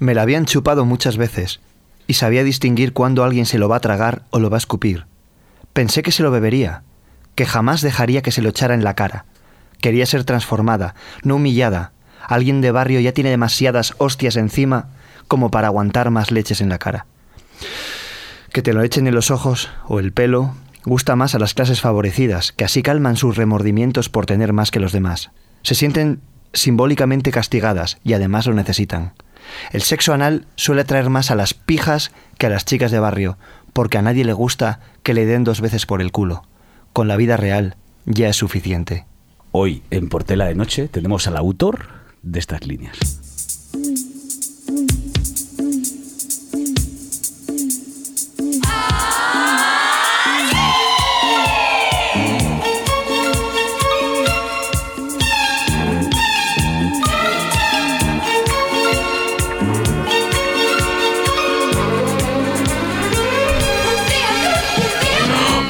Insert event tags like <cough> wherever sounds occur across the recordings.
Me la habían chupado muchas veces y sabía distinguir cuándo alguien se lo va a tragar o lo va a escupir. Pensé que se lo bebería, que jamás dejaría que se lo echara en la cara. Quería ser transformada, no humillada. Alguien de barrio ya tiene demasiadas hostias encima como para aguantar más leches en la cara. Que te lo echen en los ojos o el pelo gusta más a las clases favorecidas, que así calman sus remordimientos por tener más que los demás. Se sienten simbólicamente castigadas y además lo necesitan. El sexo anal suele atraer más a las pijas que a las chicas de barrio, porque a nadie le gusta que le den dos veces por el culo. Con la vida real ya es suficiente. Hoy en Portela de Noche tenemos al autor de estas líneas.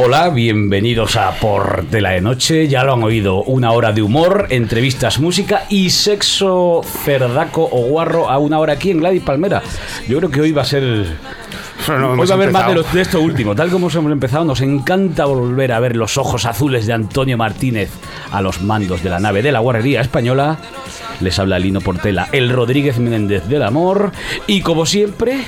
Hola, bienvenidos a Portela de Noche. Ya lo han oído, una hora de humor, entrevistas, música y sexo cerdaco o guarro a una hora aquí en Gladys Palmera. Yo creo que hoy va a ser Hoy va a haber más de, de, esto último. Tal como hemos empezado, nos encanta volver a ver los ojos azules de Antonio Martínez a los mandos de la nave de la Guardería Española. Les habla Lino Portela, el Rodríguez Méndez del Amor. Y como siempre,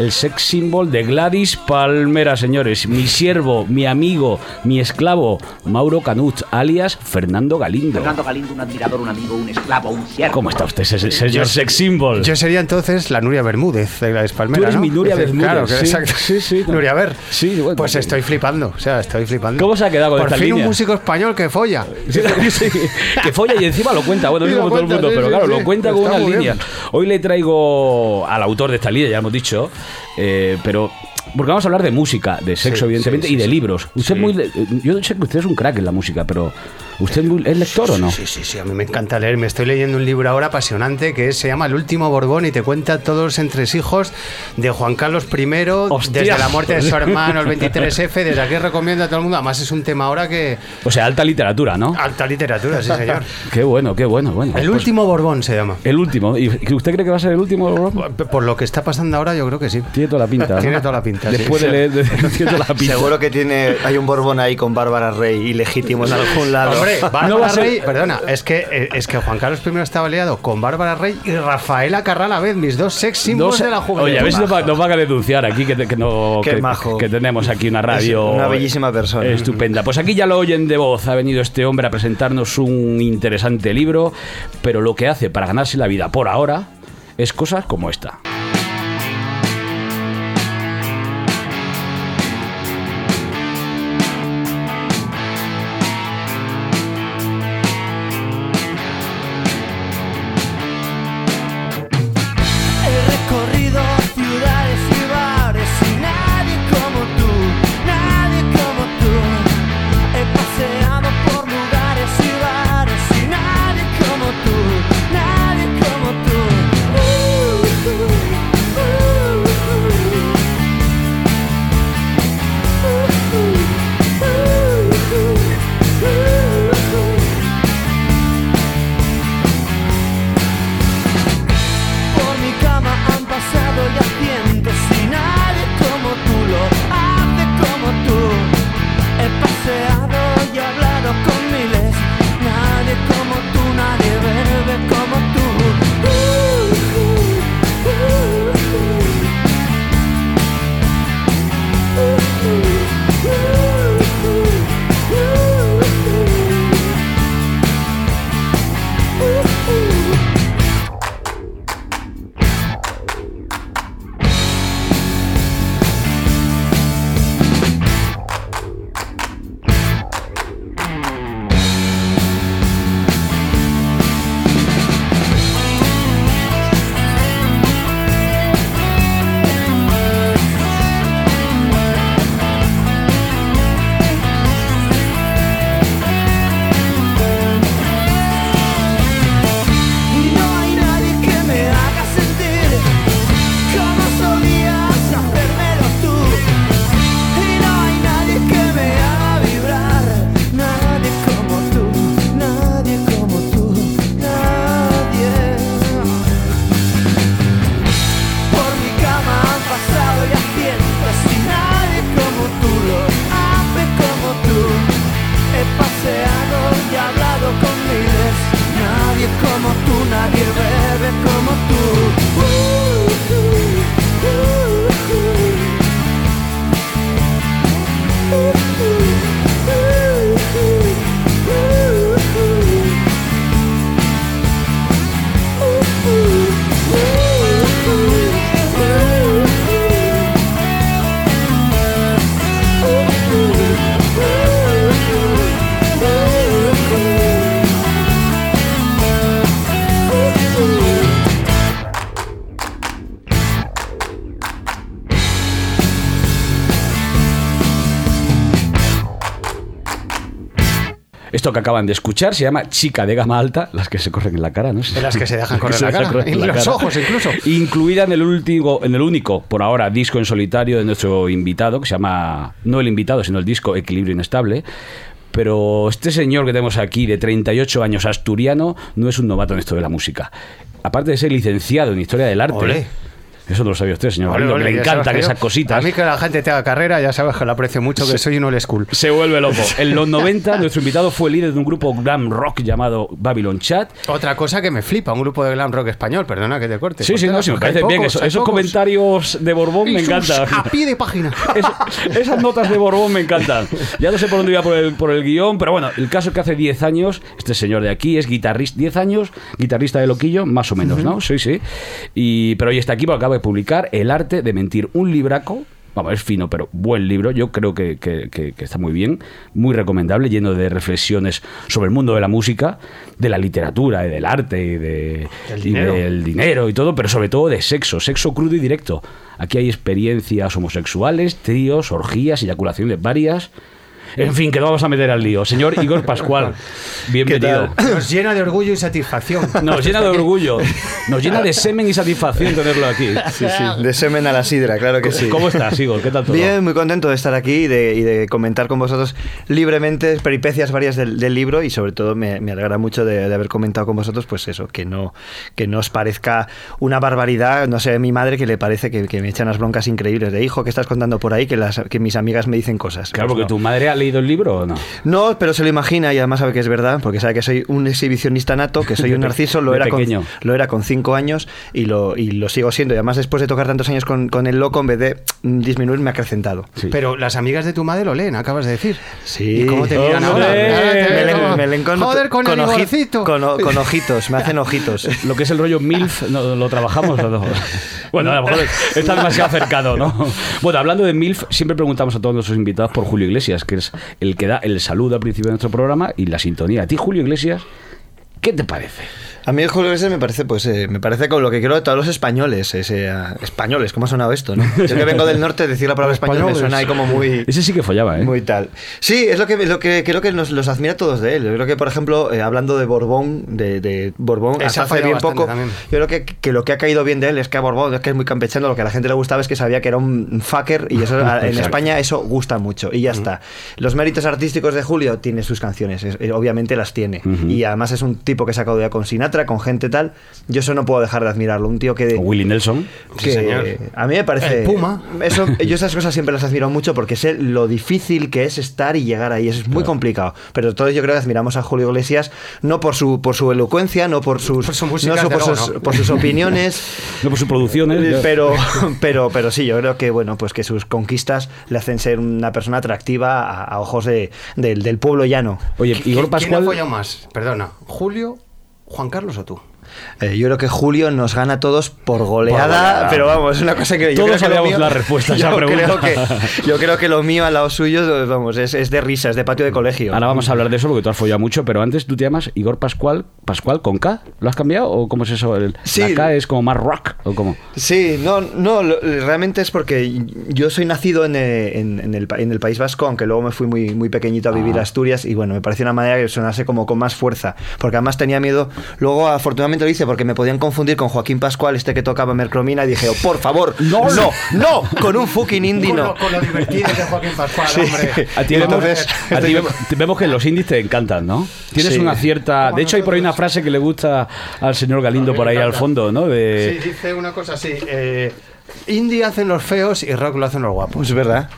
el sex symbol de Gladys Palmera, señores. Mi siervo, mi amigo, mi esclavo, Mauro Canut, alias Fernando Galindo. Fernando Galindo, un admirador, un amigo, un esclavo, un siervo. ¿Cómo está usted, señor sex symbol? Yo sería entonces la Nuria Bermúdez de Gladys Palmera. Tú eres mi Nuria Bermúdez. Claro, sí, exacto. Sí, sí. Nuria Ver. Sí, bueno, pues estoy flipando. O sea, estoy flipando. ¿Cómo se ha quedado con Por esta fin línea? un músico español que folla. <laughs> Que folla y encima lo cuenta, bueno, <laughs> no lo como todo el mundo, pero claro, lo cuenta con unas bien. líneas. Hoy le traigo al autor de esta línea, ya hemos dicho, eh, pero porque vamos a hablar de música, de sexo, Sí, evidentemente, sí, y de libros. Usted muy, yo sé que usted es un crack en la música, pero ¿usted es lector o no? Sí, sí, sí, a mí me encanta leer. Me estoy leyendo un libro ahora apasionante que se llama El último Borbón y te cuenta todos los entresijos de Juan Carlos I Hostia. desde la muerte de su hermano, el 23F. Desde aquí recomiendo a todo el mundo. Además, es un tema ahora que. O sea, alta literatura, ¿no? Alta literatura, sí, señor. <laughs> Qué bueno, qué bueno, bueno. El Pues, último Borbón se llama. el último. ¿Y usted cree que va a ser el último? Rob? Por lo que está pasando ahora, yo creo que sí. Tiene toda la pinta. ¿no? Tiene toda la pinta, sí. Después de leer, de- <laughs> tiene toda la pinta. Seguro que tiene hay un Borbón ahí con Bárbara Rey ilegítimo en algún lado. Hombre, <laughs> Bárbara No va a ser- Rey, perdona, es que, eh, es que Juan Carlos I estaba liado con Bárbara Rey y Rafaela Carral a vez, mis dos sex sé- de la juventud. Oye, a ver si nos va, nos van a denunciar aquí que, te- que no, Qué que, majo. que tenemos aquí una radio. Es una bellísima persona. Estupenda. Pues aquí ya lo oyen de voz. Ha venido este hombre a presentarnos un interesante libro, pero lo que hace para ganarse la vida por ahora es cosas como esta. Esto que acaban de escuchar se llama Chica de Gama Alta, las que se corren en la cara, ¿no? De las que se dejan <laughs> correr Se la cara. correr en la los cara. ojos incluso. Incluida en el último, en el único, por ahora, disco en solitario de nuestro invitado, que se llama, no el invitado, sino el disco Equilibrio Inestable. Pero este señor que tenemos aquí, de 38 años, asturiano, no es un novato en esto de la música. Aparte de ser licenciado en Historia del Arte. Olé. Eso lo sabía usted, señor. Ole, ole, encantan sabes que esas cositas. A mí que la gente te haga carrera, ya sabes que lo aprecio mucho, que soy un old school. Se vuelve loco. <laughs> En los 90, nuestro invitado fue líder de un grupo glam rock llamado Babylon Chat. Otra cosa que me flipa, un grupo de glam rock español, perdona que te corte. Sí, sí, no, sí, me parece bien. pocos, Eso- esos pocos. comentarios de Borbón me Y sus encantan. A pie de página. <laughs> Es- esas notas de Borbón me encantan. Ya no sé por dónde iba por el, por el guion, pero bueno, el caso es que hace 10 años, este señor de aquí es guitarrista, 10 años, guitarrista de Loquillo, más o menos, ¿no? Sí, sí. Y, pero hoy está aquí porque acaba de publicar El arte de mentir, un libraco. Vamos, es fino, pero buen libro. Yo creo que, que- que- que está muy bien, muy recomendable, lleno de reflexiones sobre el mundo de la música, de la literatura, y del arte y, de, Del y dinero. del dinero y todo, pero sobre todo de sexo, sexo crudo y directo. Aquí hay experiencias homosexuales, tríos, orgías, eyaculaciones varias. En fin, que no vamos a meter al lío. Señor Igor Pascual, <laughs> bienvenido. Nos llena de orgullo y satisfacción. Nos llena de orgullo, nos llena de semen y satisfacción tenerlo aquí. Sí, sí. De semen a la sidra, claro que sí. ¿Cómo estás, Igor? ¿Qué tal todo? Bien, muy contento de estar aquí y de, y de comentar con vosotros libremente peripecias varias del, del libro y sobre todo me, me alegra mucho de, de haber comentado con vosotros pues eso, que no, que no os parezca una barbaridad, no sé, a mi madre que le parece que, que me echan unas broncas increíbles de hijo, que estás contando por ahí? Que, las, que mis amigas me dicen cosas. Claro, Pues porque no. tu madre ha leído el libro o no. No, pero se lo imagina y además sabe que es verdad, porque sabe que soy un exhibicionista nato, que soy un <laughs> narciso, lo era, con, lo era con cinco años y lo, y lo sigo siendo. Y además después de tocar tantos años con, con el loco, en vez de disminuir, me ha acrecentado. Sí. Pero las amigas de tu madre lo leen, acabas de decir. Sí. ¿Y cómo te miran ahora? Ah, Me leen- me leen con, Joder, con, el oji- Igorcito. con con ojitos, me hacen ojitos. <laughs> Lo que es el rollo MILF, ¿no, ¿lo trabajamos o no? Bueno, a lo mejor está demasiado cercano, ¿no? Bueno, hablando de MILF, siempre preguntamos a todos nuestros invitados por Julio Iglesias, que es el que da el saludo al principio de nuestro programa y la sintonía. A ti, Julio Iglesias, ¿qué te parece? A mí Julio Iglesias me parece, pues, eh, me parece con lo que quiero de todos los españoles. ese, ah, españoles, ¿cómo ha sonado esto, no? Yo que vengo del norte, decir la palabra español me suena ahí como muy... Ese sí que follaba, ¿eh? Muy tal. Sí, es lo que, lo que creo que nos, los admira a todos de él. Yo creo que, por ejemplo, eh, hablando de Borbón, de, de Borbón, hasta ha hace bien poco, también. yo creo que, que lo que ha caído bien de él es que a Borbón es que es muy campechano, lo que a la gente le gustaba es que sabía que era un fucker y eso <laughs> en. España eso gusta mucho y ya está. Los méritos artísticos de Julio tiene sus canciones, es- eh, obviamente las tiene. Ujú. Y además es un tipo que se ha ya con Sinatra, con gente tal. Yo eso no puedo dejar de admirarlo. Un tío que... Willie Nelson. Sí, que señor. a mí me parece El Puma. eso <laughs> yo esas cosas siempre las admiro mucho porque sé lo difícil que es estar y llegar ahí eso es muy complicado pero todos yo creo que admiramos a Julio Iglesias no por su por su elocuencia no por sus Por su música, no por, sus, no. por sus opiniones <laughs> No por sus producciones. eh, pero pero pero sí yo creo que bueno pues que sus conquistas le hacen ser una persona atractiva a, a ojos de, del, del pueblo llano Oye, ¿Qui- Igor ¿Quién Pascual. ha follado más? Perdona, ¿Julio, Juan Carlos o tú? Eh, yo creo que Julio nos gana a todos por goleada, Por goleada. pero vamos, es una cosa que yo Todos creo que lo mío- la respuesta a esa yo pregunta. Creo que, yo creo que lo mío al lado suyo, vamos, es, es de risa, es de patio de colegio. Ahora vamos a hablar de eso porque tú has follado mucho, pero antes tú te llamas Igor Pascual, Pascual con K. ¿Lo has cambiado o cómo es eso? El- Sí. La K es como más rock o cómo. Sí, no, no, lo- realmente es porque yo soy nacido en, eh, en- en el, en el País Vasco, aunque luego me fui muy, muy pequeñito a vivir Ah. a Asturias y bueno, me pareció una manera que sonase como con más fuerza, porque además tenía miedo, luego afortunadamente lo hice porque me podían confundir con Joaquín Pascual, este que tocaba Mercromina, y dije, oh, por favor, no, no, no, con un fucking indie no. con lo divertido de Joaquín Pascual, Sí. hombre. A ti entonces- a ti vemos, vemos que los indies te encantan, ¿no? Tienes Sí. una cierta. De hecho, hay por ahí una frase que le gusta al señor Galindo por ahí al fondo, ¿no? De, Sí, dice una cosa así. Eh, indie hacen los feos y rock lo hacen los guapos. Es verdad,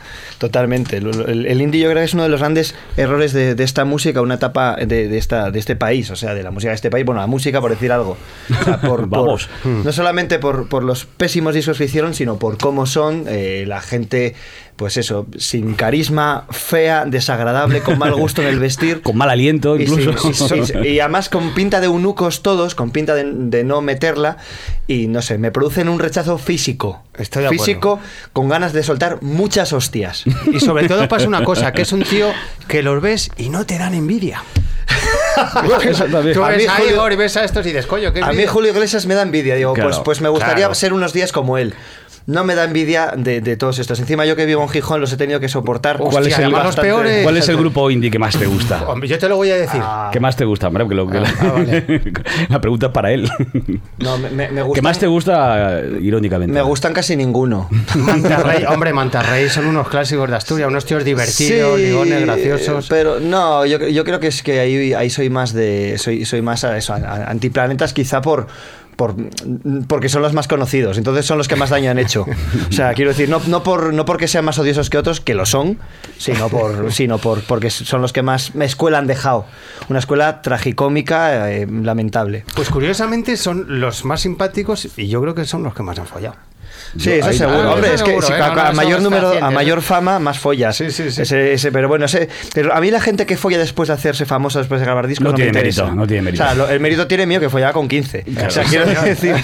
totalmente. El, el- el indie yo creo que es uno de los grandes errores de, de esta música, una etapa de, de esta, de este país, o sea, de la música de este país, bueno, la música por decir algo. O sea, por- <laughs> por- Vamos. no solamente por, por los pésimos discos que hicieron, sino por cómo son eh, la gente, pues eso, sin carisma, fea, desagradable, con mal gusto en el vestir. <laughs> con mal aliento, Y, sí, incluso. sí, sí, sí. Y además con pinta de eunucos todos, con pinta de, de no meterla, y no sé, me producen un rechazo físico. Estoy de acuerdo. Físico, con ganas de soltar muchas hostias. Y sobre todo pasa una cosa, que es un tío que los ves y no te dan envidia. <laughs> Tú A ves mí, a Julio- Igor y ves a estos y dices, coño, qué A mí envidia". Julio Iglesias me da envidia, digo, Claro, pues, pues me gustaría claro. ser unos días como él. No me da envidia de, de todos estos. Encima yo que vivo en Gijón los he tenido que soportar. ¿Cuál es el, bastante- peores. ¿Cuál es el grupo indie que más te gusta? <laughs> Hombre, yo te lo voy a decir. ¿Qué más te gusta, hombre? Porque lo que la, ah, vale. <laughs> la pregunta es para él. No, me, me- me ¿Qué gustan, más te gusta, irónicamente? me gustan casi ninguno. <laughs> Mantarrey, hombre, Mantarrey son unos clásicos de Asturias, unos tíos divertidos, Sí, ligones, graciosos. Pero no, yo, yo creo que es que ahí, ahí soy más de. Soy, soy más a eso, a- a- antiplanetas, quizá por. Por, porque son los más conocidos, entonces son los que más daño han hecho. O sea, quiero decir, no, no, por, no porque sean más odiosos que otros, que lo son, sino, por, sino por, porque son los que más escuela han dejado. Una escuela tragicómica, eh, lamentable. Pues curiosamente son los más simpáticos y yo creo que son los que más han follado. Sí, eso ahí- seguro. Hombre, eso es que a, No, mayor número, a mayor fama, más follas. Sí, sí, sí. Ese- ese- pero bueno, ese- pero a mí la gente que folla después de hacerse famosa, después de grabar discos, No no, tiene me interesa. mérito, no tiene mérito. O sea, lo- el mérito tiene mío que follaba con 15. O sea, quiero <laughs> decir,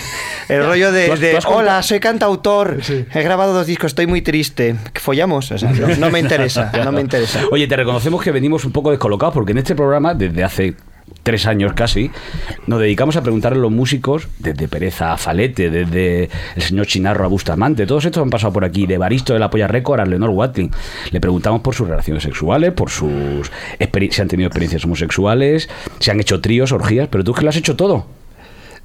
el rollo de, ¿Tú has- de, tú has contado- hola, soy cantautor, he grabado dos discos, estoy muy triste. ¿Follamos? O sea, no me interesa, no me interesa. <laughs> Oye, te reconocemos que venimos un poco descolocados porque en este programa, desde hace tres años casi, nos dedicamos a preguntarle a los músicos, desde Pereza a Falete, desde el señor Chinarro a Bustamante, todos estos han pasado por aquí, de Baristo de la Polla Record a Leonor Watling. Le preguntamos por sus relaciones sexuales, por sus si han tenido experiencias homosexuales, si han hecho tríos, orgías, pero tú es que lo has hecho todo.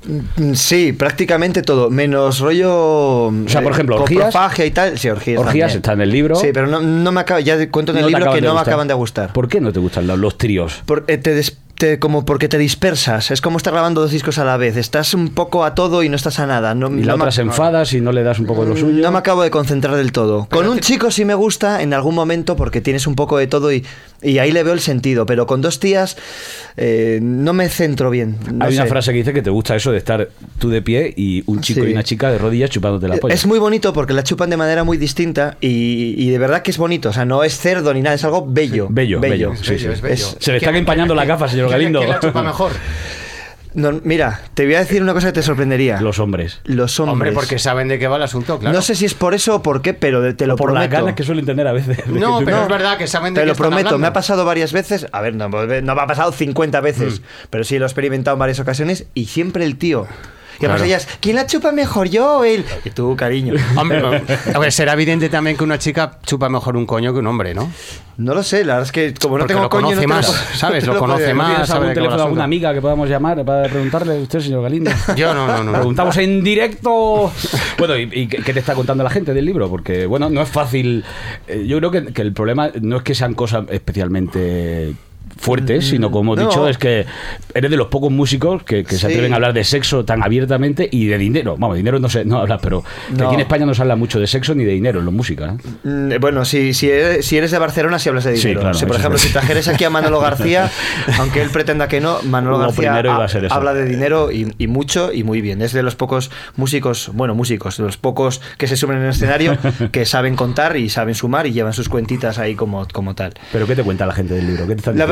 Mm, Sí, prácticamente todo, menos rollo. O sea, por ejemplo, orgías- y tal. Sí, orgías. Orgías también. está en el libro. Sí, pero no, no me acaba, ya cuento en el No libro que no me acaban de gustar. ¿Por qué no te gustan los, los tríos? Por- eh, te des- te- como porque te dispersas. Es como estar grabando dos discos a la vez. Estás un poco a todo y no estás a nada. No, Y la no otra me- se enfada si no le das un poco de lo suyo. no me acabo de concentrar del todo. Con un chico sí me gusta en algún momento porque tienes un poco de todo y, y ahí le veo el sentido. Pero con dos tías eh, no me centro bien. no Hay una frase que dice que te gusta eso de estar tú de pie y un chico Sí. y una chica de rodillas chupándote la polla. Es muy bonito porque la chupan de manera muy distinta y, y de verdad que es bonito. O sea, no es cerdo ni nada, es algo bello. Bello, bello. Es Sí, bello, sí. es bello. Se le están empañando las gafas, señor ¿Quién- Galindo. ¿Quién la chupa mejor? <laughs> No, mira, te voy a decir una cosa que te sorprendería. Los hombres. Los hombres. Hombre, porque saben de qué va el asunto, claro. No sé si es por eso o por qué, pero te lo por las prometo. ganas que suelen tener a veces. <laughs> No, pero es verdad que saben de Te qué lo están prometo, hablando. me ha pasado varias veces. A ver, no, no me ha pasado 50 veces, Mm. pero sí lo he experimentado en varias ocasiones y siempre el tío. Y además Claro. ellas, ¿quién la chupa mejor, yo o él? Y tú, cariño. Hombre, <laughs> a ver, será evidente también que una chica chupa mejor un coño que un hombre, ¿no? No lo sé, la verdad es que como no Porque tengo lo coño, conoce más, <laughs> ¿sabes? Lo conoce más. ¿Tienes algún teléfono de alguna amiga que podamos llamar para preguntarle a usted, señor Galindo? <laughs> Yo no, no, no. Preguntamos en directo. Bueno, ¿y, y qué qué te está contando la gente del libro? Porque, bueno, no es fácil. Eh, Yo creo que, que el problema no es que sean cosas especialmente fuertes, sino como he No. dicho, es que eres de los pocos músicos que, que se Sí. atreven a hablar de sexo tan abiertamente y de dinero. Vamos, dinero no sé, no hablas, pero que aquí en España no se habla mucho de sexo ni de dinero en la música. ¿eh? Mm, Bueno, si, si, eres, si eres de Barcelona, si hablas de Sí, dinero. claro, si, por ejemplo, si verdad. trajeres aquí a Manolo García, <laughs> aunque él pretenda que no, Manolo Lo García ha- habla de dinero y, y mucho y muy bien. Es de los pocos músicos, bueno, músicos, de los pocos que se suben en el escenario, <laughs> que saben contar y saben sumar y llevan sus cuentitas ahí como, como tal. Pero ¿qué te cuenta la gente del libro? ¿Qué te La diciendo?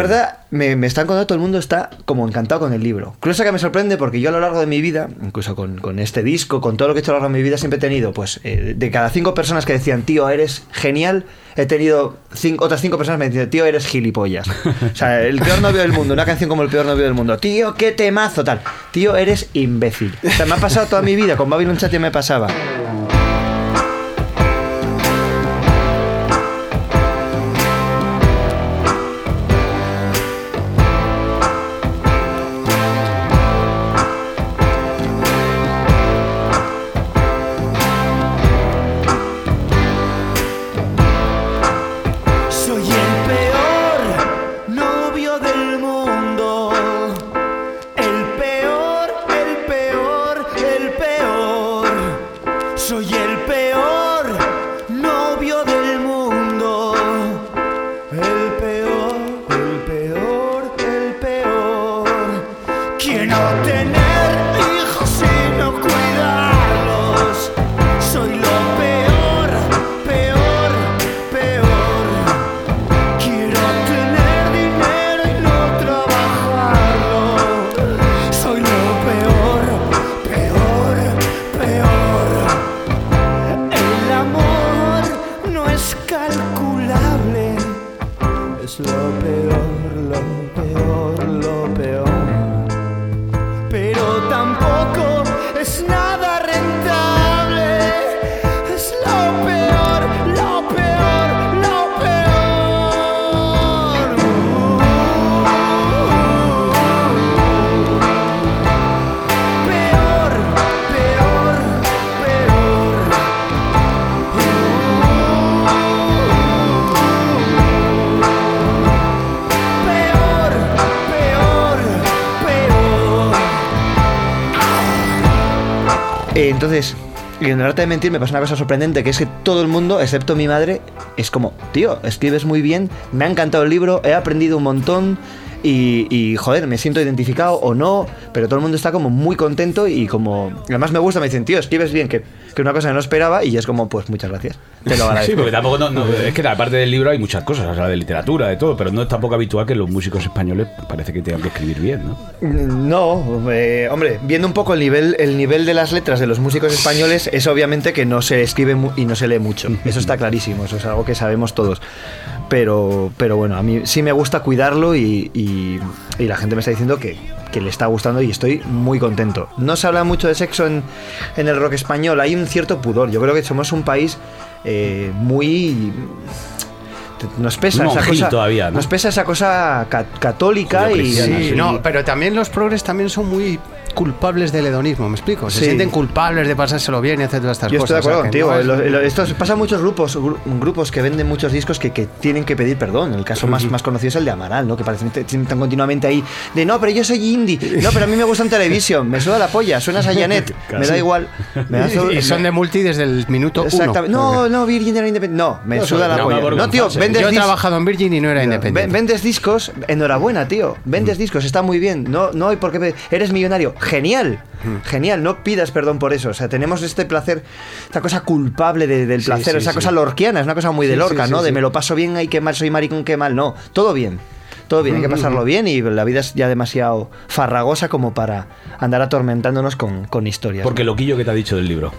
Me, me están contando, todo el mundo está como encantado con el libro. Cosa que me sorprende porque yo a lo largo de mi vida, incluso con, con este disco, con todo lo que he hecho a lo largo de mi vida, siempre he tenido, pues, eh, de cada cinco personas que decían, tío, eres genial, he tenido otras cinco personas que me decían, tío, eres gilipollas. O sea, el peor novio del mundo, una canción como el peor novio del mundo, tío, qué temazo, tal. Tío, eres imbécil. O sea, me ha pasado toda mi vida, con Babylon Chat me pasaba. Entonces, y en el arte de mentir me pasa una cosa sorprendente, que es que todo el mundo, excepto mi madre, es como, tío, escribes muy bien, me ha encantado el libro, he aprendido un montón. Y, joder, me siento identificado o no, pero todo el mundo está como muy contento y como... Además me gusta, me dicen, tío, escribes bien, que, que una cosa que no esperaba y es como, pues muchas gracias. Te lo agradezco. Sí, porque tampoco no, no- es que aparte del libro hay muchas cosas, o sea, de literatura, de todo, pero no es tampoco habitual que los músicos españoles parece que tengan que escribir bien, ¿no? No, eh, hombre, viendo un poco el nivel, el nivel de las letras de los músicos españoles, es obviamente que no se escribe y no se lee mucho. Eso está clarísimo, eso es algo que sabemos todos. Pero, pero bueno, a mí sí me gusta cuidarlo y, y- y la gente me está diciendo que, que le está gustando y estoy muy contento. No se habla mucho de sexo en, en el rock español, hay un cierto pudor. Yo creo que somos un país eh, muy... Nos pesa esa cosa. todavía, ¿no? Nos pesa esa cosa ca- católica y, Judeocristiana, y- Sí, no, pero también los progres también son muy culpables del hedonismo, ¿me explico? Se Sí. sienten culpables de pasárselo bien y hacer todas estas Yo estoy de cosas. acuerdo o sea, contigo. no es- Lo- lo- esto pasa en muchos grupos, gru- grupos que venden muchos discos que, que tienen que pedir perdón. El caso más, más conocido es el de Amaral, ¿no? Que parecen que están continuamente ahí de no, pero yo soy indie. No, pero a mí me gusta en televisión. Me suda la polla. Suenas a Janet. <laughs> Me da igual. Me da so- y son de multi desde el minuto Exactamente. uno. No, no, Virgin era independiente. No, me No, suda la no, polla. No, tío, vendes Yo he trabajado en Virgin y no era independiente. Vendes discos, enhorabuena, tío. Vendes discos, está muy bien. No, no hay por qué. Eres millonario. Genial. Genial. No pidas perdón por eso. O sea, tenemos este placer, esta cosa culpable de- del Sí, placer, sí, esa sí. cosa lorquiana, es una cosa muy de Lorca, sí, ¿no? sí, de sí. me lo paso bien, ay, qué mal, soy maricón, qué mal. No, todo bien. Todo bien, hay que pasarlo bien y la vida es ya demasiado farragosa como para andar atormentándonos con, con historias. Porque ¿no? loquillo que te ha dicho del libro,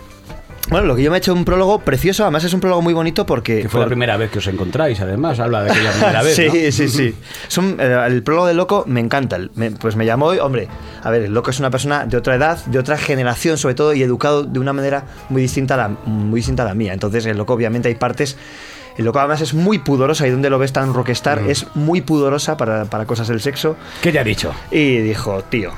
Bueno, lo que yo me he hecho un prólogo precioso, además es un prólogo muy bonito porque... que fue la por- primera vez que os encontráis, además, habla de aquella primera <laughs> vez, sí, ¿no? sí, sí. Es un- eh, el prólogo de Loco me encanta. El- me- pues me llamó, hombre, a ver, Loco es una persona de otra edad, de otra generación sobre todo, y educado de una manera muy distinta a la, muy distinta a la mía. Entonces, el Loco obviamente hay partes... El Loco además es muy pudorosa, y donde lo ves tan rockstar, Mm. es muy pudorosa para, para cosas del sexo. ¿Qué te ha dicho? Y dijo, tío,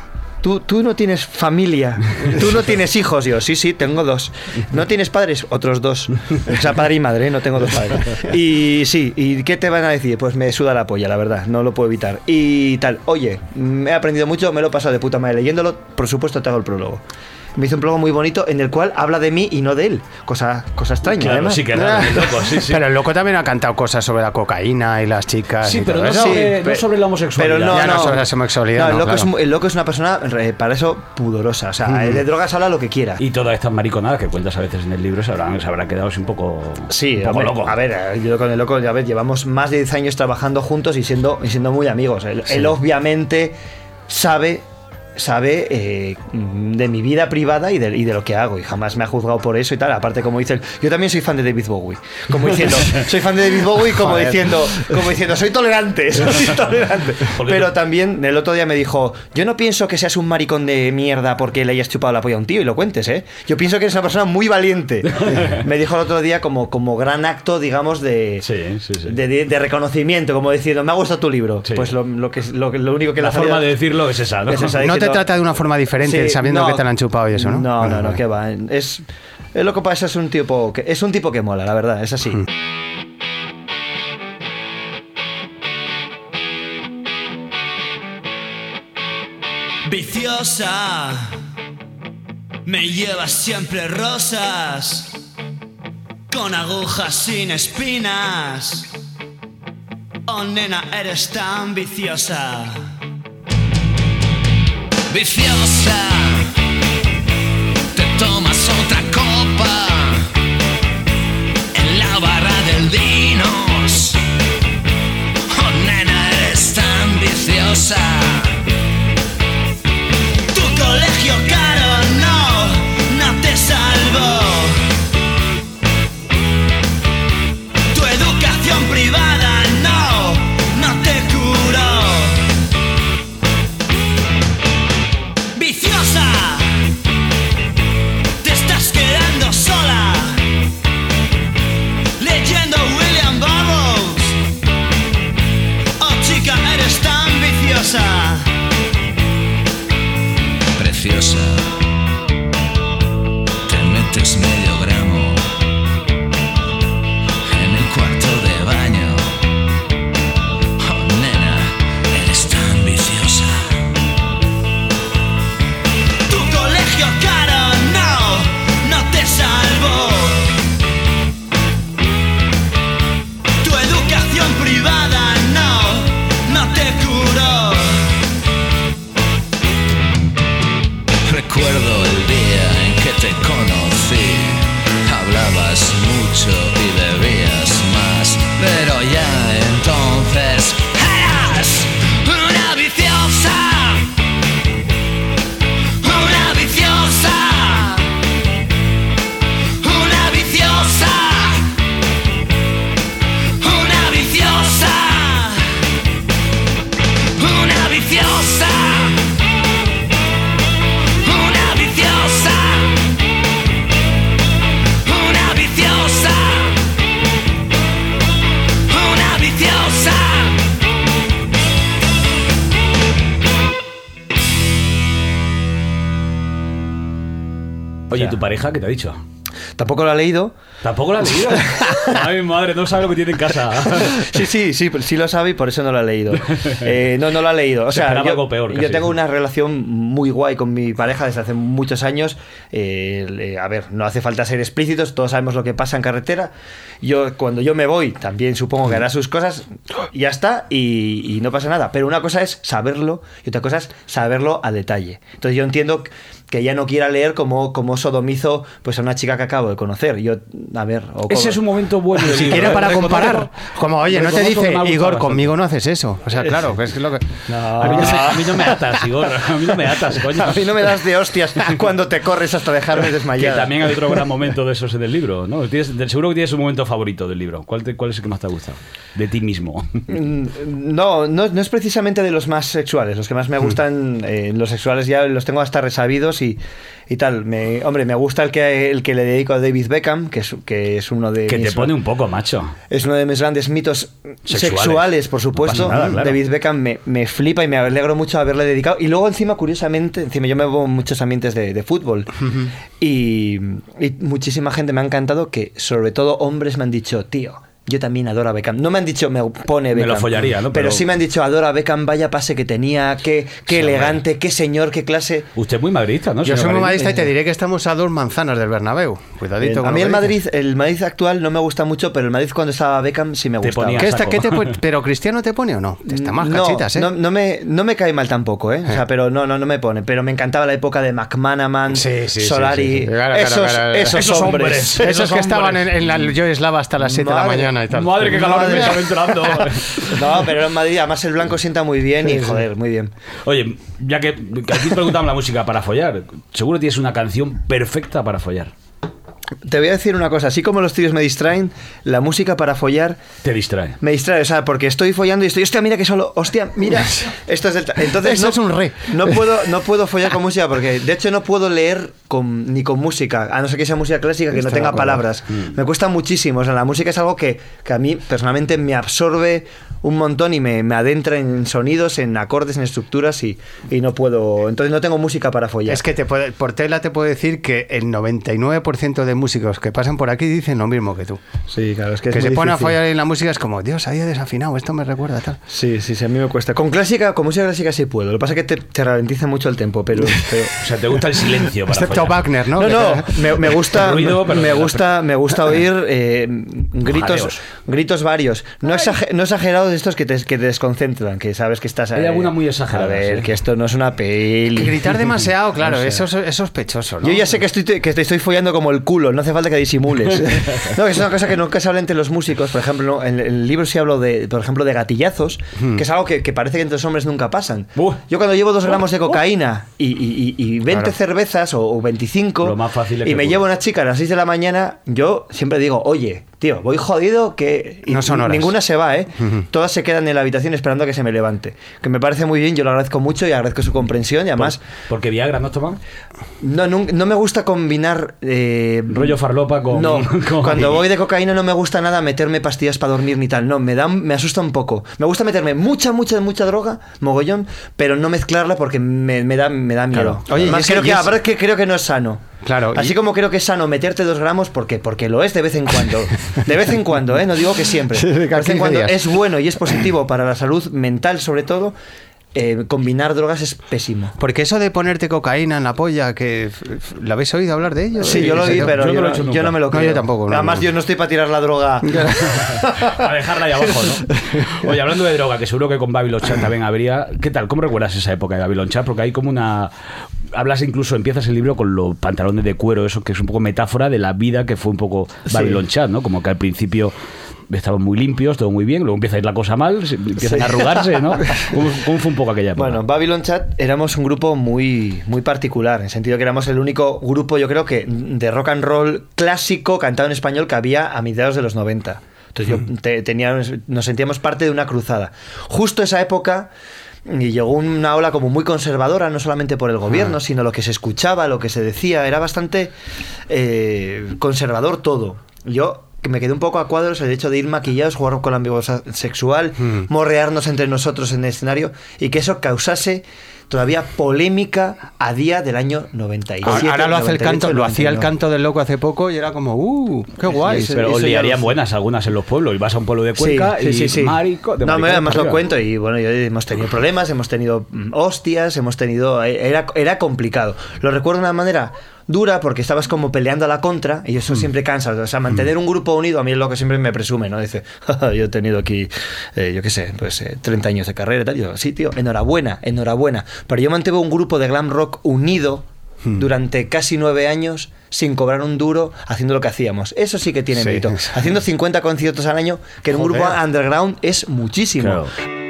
tú, tú no tienes familia, tú no tienes hijos. Yo, sí, sí, tengo dos. ¿No tienes padres? Otros dos. O sea, padre y madre, no tengo dos padres. Y sí, ¿y qué te van a decir? Pues me suda la polla, la verdad, no lo puedo evitar. Y tal, oye, me he aprendido mucho, me lo he pasado de puta madre leyéndolo, por supuesto te hago el prólogo. Me hizo un prólogo muy bonito en el cual habla de mí y no de él. Cosa, cosa extraña, Claro, además. sí que raro, loco, sí, sí. Pero el loco también ha cantado cosas sobre la cocaína y las chicas. Sí, y pero todo no eso. sobre, no sobre la homosexualidad. Pero no, Ya no no. sobre la homosexualidad, No, el, loco es, claro. mu- el loco es una persona, para eso, pudorosa. O sea, él de drogas habla lo que quiera. Y todas estas mariconadas que cuentas a veces en el libro se habrán, se habrán quedado así un poco, Sí, un poco hombre, loco. a ver, yo con el loco, ya ves, llevamos más de 10 años trabajando juntos y siendo, y siendo muy amigos. Él, él obviamente sabe sabe eh, de mi vida privada y de, y de lo que hago y jamás me ha juzgado por eso y tal aparte como dice él, yo también soy fan de David Bowie como diciendo <laughs> soy fan de David Bowie como Joder. diciendo como diciendo soy tolerante <laughs> soy tolerante <laughs> pero también el otro día me dijo yo no pienso que seas un maricón de mierda porque le hayas chupado la polla a un tío y lo cuentes eh yo pienso que eres una persona muy valiente me dijo el otro día como como gran acto digamos de Sí, sí, sí. de, de- de reconocimiento, como diciendo, me ha gustado tu libro. Sí. Pues lo, lo que, lo, que- lo único que la le ha forma salido- de decirlo es esa, ¿no? es esa, No te trata de una forma diferente Sí, sabiendo no. que te la han chupado y eso, ¿no? No, Vale, no, no, vale. que va. Es, es lo que pasa, es un tipo que es un tipo que mola, la verdad, es así. Viciosa, me llevas siempre rosas, con agujas sin espinas. Oh nena, eres tan viciosa. Viciosa, te tomas otra copa en la barra del Dinos. Oh nena, eres tan viciosa. Oye, O ¿y tu pareja qué te ha dicho? Tampoco lo ha leído. Tampoco la ha leído. <laughs> Ay, madre, no sabe lo que tiene en casa. Sí, sí, sí, sí lo sabe y por eso no lo ha leído. <laughs> Eh, no, no lo ha leído. O Se sea, yo, algo peor, yo tengo una relación muy guay con mi pareja desde hace muchos años. Eh, a ver, no hace falta ser explícitos, todos sabemos lo que pasa en carretera. Yo, cuando yo me voy, también supongo que hará sus cosas y ya está, y, y no pasa nada. Pero una cosa es saberlo y otra cosa es saberlo a detalle. Entonces yo entiendo que ella no quiera leer como, como sodomizo pues a una chica que acabo de conocer. Yo, a ver, o Ese como- es un momento bueno. Si quiere ¿eh? para comparar. Como, oye, no te que dice, Igor, conmigo no haces eso. O sea, claro, <laughs> que es lo que... A mí, no me, a mí no me atas, Igor. A mí no me atas, coño. A mí no me das de hostias cuando te corres hasta dejarme Que desmayar. también hay otro gran momento de esos en el libro, ¿no? Tienes- seguro que tienes un momento favorito del libro. ¿Cuál, te- cuál es el que más te ha gustado? De ti mismo. Mm, No, no, no es precisamente de los más sexuales. Los que más me gustan, eh, los sexuales ya los tengo hasta resabidos y, y tal. Me, hombre, me gusta el que, el que le dedico a David Beckham, que es, que es uno de Que te mis, pone un poco, macho. es uno de mis grandes mitos Sexuales. sexuales, por supuesto. No pasa nada, claro. David Beckham me, me flipa y me alegro mucho de haberle dedicado. Y luego encima, curiosamente, encima yo me en muchos ambientes de, de fútbol y, y muchísima gente me ha encantado que, sobre todo hombres, me han dicho, tío. Yo también adoro a Beckham. No me han dicho, me pone Me Beckham. lo follaría, ¿no? Pero, Pero- sí me han dicho, adoro a Beckham, vaya pase que tenía, qué, qué Sí, elegante, qué señor, qué clase. Usted es muy madridista, ¿no? Yo soy muy madridista y te diré que estamos a dos manzanas del Bernabéu. Cuidadito a con mí lo el Madrid, el Madrid actual no me gusta mucho, pero el Madrid cuando estaba Beckham sí me gustaba. ¿Qué está- qué te <laughs> ¿Pero Cristiano te pone o no? Te está más no, cachitas, ¿eh? No, no me, no me cae mal tampoco, ¿eh? O sea, pero no, no, no me pone. Pero me encantaba la época de McManaman, Sí, sí, sí, Solari. sí, sí. Claro, claro, esos, claro. esos Esos hombres. hombres. Esos Esos que estaban en, la Yo Eslava hasta las 7 de la Madre- mañana y tal. Madre, qué calor me Madre. estaba entrando. <laughs> No, pero en Madrid además el blanco sienta muy bien y joder, muy bien. Oye, ya que, que aquí preguntamos la música para follar, seguro tienes una canción perfecta para follar. Te voy a decir una cosa, así como los tíos me distraen, la música para follar Te distrae. me distrae, o sea, porque estoy follando y estoy, hostia, mira que solo, hostia, mira, <laughs> esto es ta-". Entonces Eso no, es un re. No puedo, no puedo follar con música porque, de hecho, no puedo leer con, ni con música, a no ser que sea música clásica que Estoy no tenga palabras. Mm. Me cuesta muchísimo, o sea, la música es algo que, que a mí personalmente me absorbe un montón y me, me adentra en sonidos, en acordes, en estructuras y, y no puedo, entonces no tengo música para follar. Es que te puede- por tela te puedo decir que el 99% de músicos que pasan por aquí dicen lo mismo que tú. Sí, claro, es que, Que, es se pone a fallar en la música es como, Dios, ahí he desafinado, esto me recuerda tal. Sí, sí, sí, a mí me cuesta. Con clásica, con música clásica sí puedo. Lo que pasa es que te, te ralentiza mucho el tempo, pero... <laughs> pero- O sea, te gusta el silencio para Excepto follar. Wagner, ¿no? No, no, me, me gusta, Ruido, me gusta, me gusta oír eh, gritos, Jadeos. gritos varios. No, exage- no exagerados de estos que te, que te desconcentran, que sabes que estás. Hay eh, alguna muy exagerada, A ver, sí. que esto no es una peli. Que gritar demasiado, <laughs> claro, No sé. eso es, es sospechoso, ¿no? Yo ya sé que estoy, que te estoy follando como el culo, no hace falta que disimules. <laughs> no, es una cosa que nunca se habla entre los músicos. Por ejemplo, en el libro sí hablo de, por ejemplo, de gatillazos, que es algo que, que parece que entre los hombres nunca pasan. Uh. Yo cuando llevo dos gramos de cocaína y, y- y- y 20 Claro. cervezas o, o 25 Lo más fácil y me llevo una chica a las 6 de la mañana, yo siempre digo, oye, tío, voy jodido que... y No son horas. Ninguna se va, ¿eh? Todas se quedan en la habitación esperando a que se me levante. Que me parece muy bien, yo lo agradezco mucho y agradezco su comprensión y además... Porque Viagra no toman. No, no, me gusta combinar. eh, Rollo farlopa con. No, <laughs> con- cuando voy de cocaína no me gusta nada meterme pastillas para dormir ni tal. No, me da, me asusta un poco. Me gusta meterme mucha, mucha, mucha droga, mogollón, pero no mezclarla porque me, me da, me da miedo. Claro. Oye, Además, creo es que creo que no es sano. Claro, Así y- como creo que es sano meterte dos gramos, porque Porque lo es de vez en cuando. <laughs> De vez en cuando, ¿eh? No digo que siempre. Sí, De vez en 15 cuando días. es bueno y es positivo para la salud mental, sobre todo. eh, combinar drogas es pésimo. Porque eso de ponerte cocaína en la polla, que ¿la habéis oído hablar de ello? Sí, yo lo vi, pero yo no lo he yo me lo No, creo. yo tampoco, no, Además, no. yo no estoy para tirar la droga. <laughs> <laughs> A dejarla ahí abajo, ¿no? Oye, hablando de droga, que seguro que con Babylon Chat también habría. ¿Qué tal? ¿Cómo recuerdas esa época de Babylon Chat? Porque hay como una. Hablas incluso, empiezas el libro con los pantalones de cuero, eso que es un poco metáfora de la vida que fue un poco Babylon Chat, ¿no? Como que al principio estaban muy limpios, todo muy bien, luego empieza a ir la cosa mal, empiezan a arrugarse, ¿no? <laughs> ¿Cómo, cómo fue un poco aquella época? Bueno, Babylon Chat éramos un grupo muy, muy particular, en el sentido que éramos el único grupo, yo creo que, de rock and roll clásico cantado en español que había a mediados de los 90. Entonces yo te- tenía, nos sentíamos parte de una cruzada. Justo esa época y llegó una ola como muy conservadora, no solamente por el gobierno, sino lo que se escuchaba, lo que se decía, era bastante eh, conservador todo. Yo que me quedé un poco a cuadros el hecho de ir maquillados, jugar con la ambigüedad sexual, Mm. morrearnos entre nosotros en el escenario y que eso causase todavía polémica a día del año 97. Ahora, ahora lo hace el 98, canto, lo hacía el 99. canto del loco hace poco y era como, uh, qué guay. sí, Pero liarían buenas algunas en los pueblos. Y vas a un pueblo de Cuenca Sí, y sí, marico. de no, me además lo cuento y bueno, yo- hemos tenido problemas, hemos tenido hostias, hemos tenido... eh, Era, era complicado. Lo recuerdo de una manera dura porque estabas como peleando a la contra y Mm. eso siempre cansa. O sea, mantener un grupo unido a mí es lo que siempre me presume, ¿no? Dice, <laughs> "Ja, yo he tenido aquí, eh, yo qué sé, pues eh, 30 años de carrera y tal. Yo, sí, tío, enhorabuena, enhorabuena. Pero yo mantuve un grupo de glam rock unido Mm. durante casi nueve años sin cobrar un duro haciendo lo que hacíamos. Eso sí que tiene Sí. mérito. <laughs> Haciendo 50 conciertos al año, que en un Joder. grupo underground es muchísimo. Claro.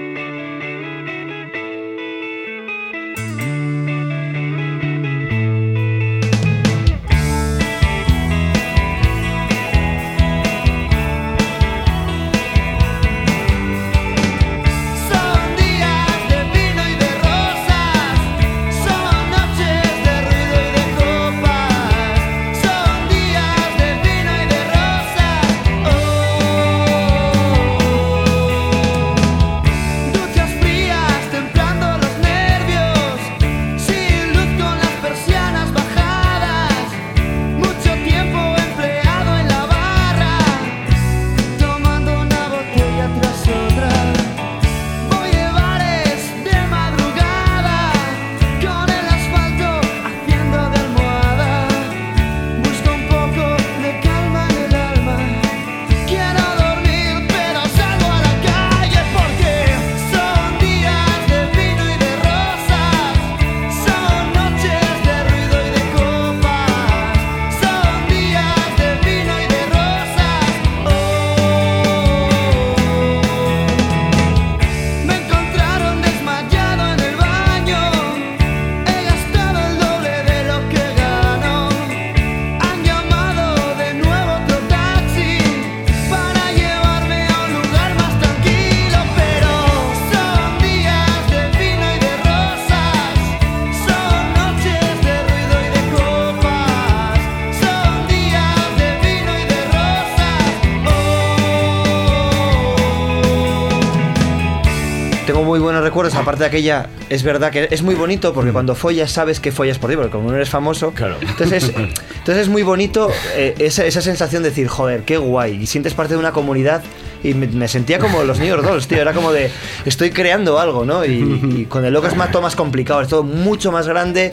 De aquella, es verdad que es muy bonito porque cuando follas sabes que follas por ti, porque como no eres famoso, Claro. entonces, <laughs> entonces es muy bonito eh, esa, esa sensación de decir, joder, qué guay, y sientes parte de una comunidad y me, me sentía como los New York Dolls, tío, era como de, estoy creando algo, ¿no? Y, y con el loco es más, todo más complicado, es todo mucho más grande,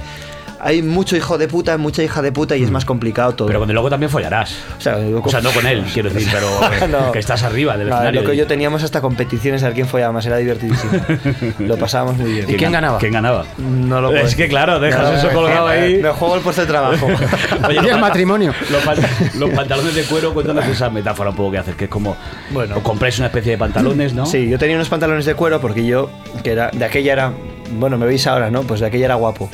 hay mucho hijo de puta, mucha hija de puta y es más complicado todo. Pero con el loco también follarás. o, sea, O sea, no con él, <laughs> quiero decir, pero <laughs> No. que estás arriba del No, escenario. lo que yo teníamos hasta competiciones a ver quién follaba más, era divertidísimo. <laughs> Lo pasábamos muy bien. ¿Y quién ganaba? ¿Quién ganaba? No lo puedo Es que claro, dejas No, eso colgado ahí. Me juego el puesto de trabajo. Oye, Y el los- matrimonio. Los, pan- los pantalones de cuero, cuéntanos esa metáfora un poco que haces, que es como. Bueno. o compráis una especie de pantalones, ¿no? Sí, yo tenía unos pantalones de cuero porque yo, que era de aquella era, bueno, me veis ahora, ¿no? Pues de aquella era guapo.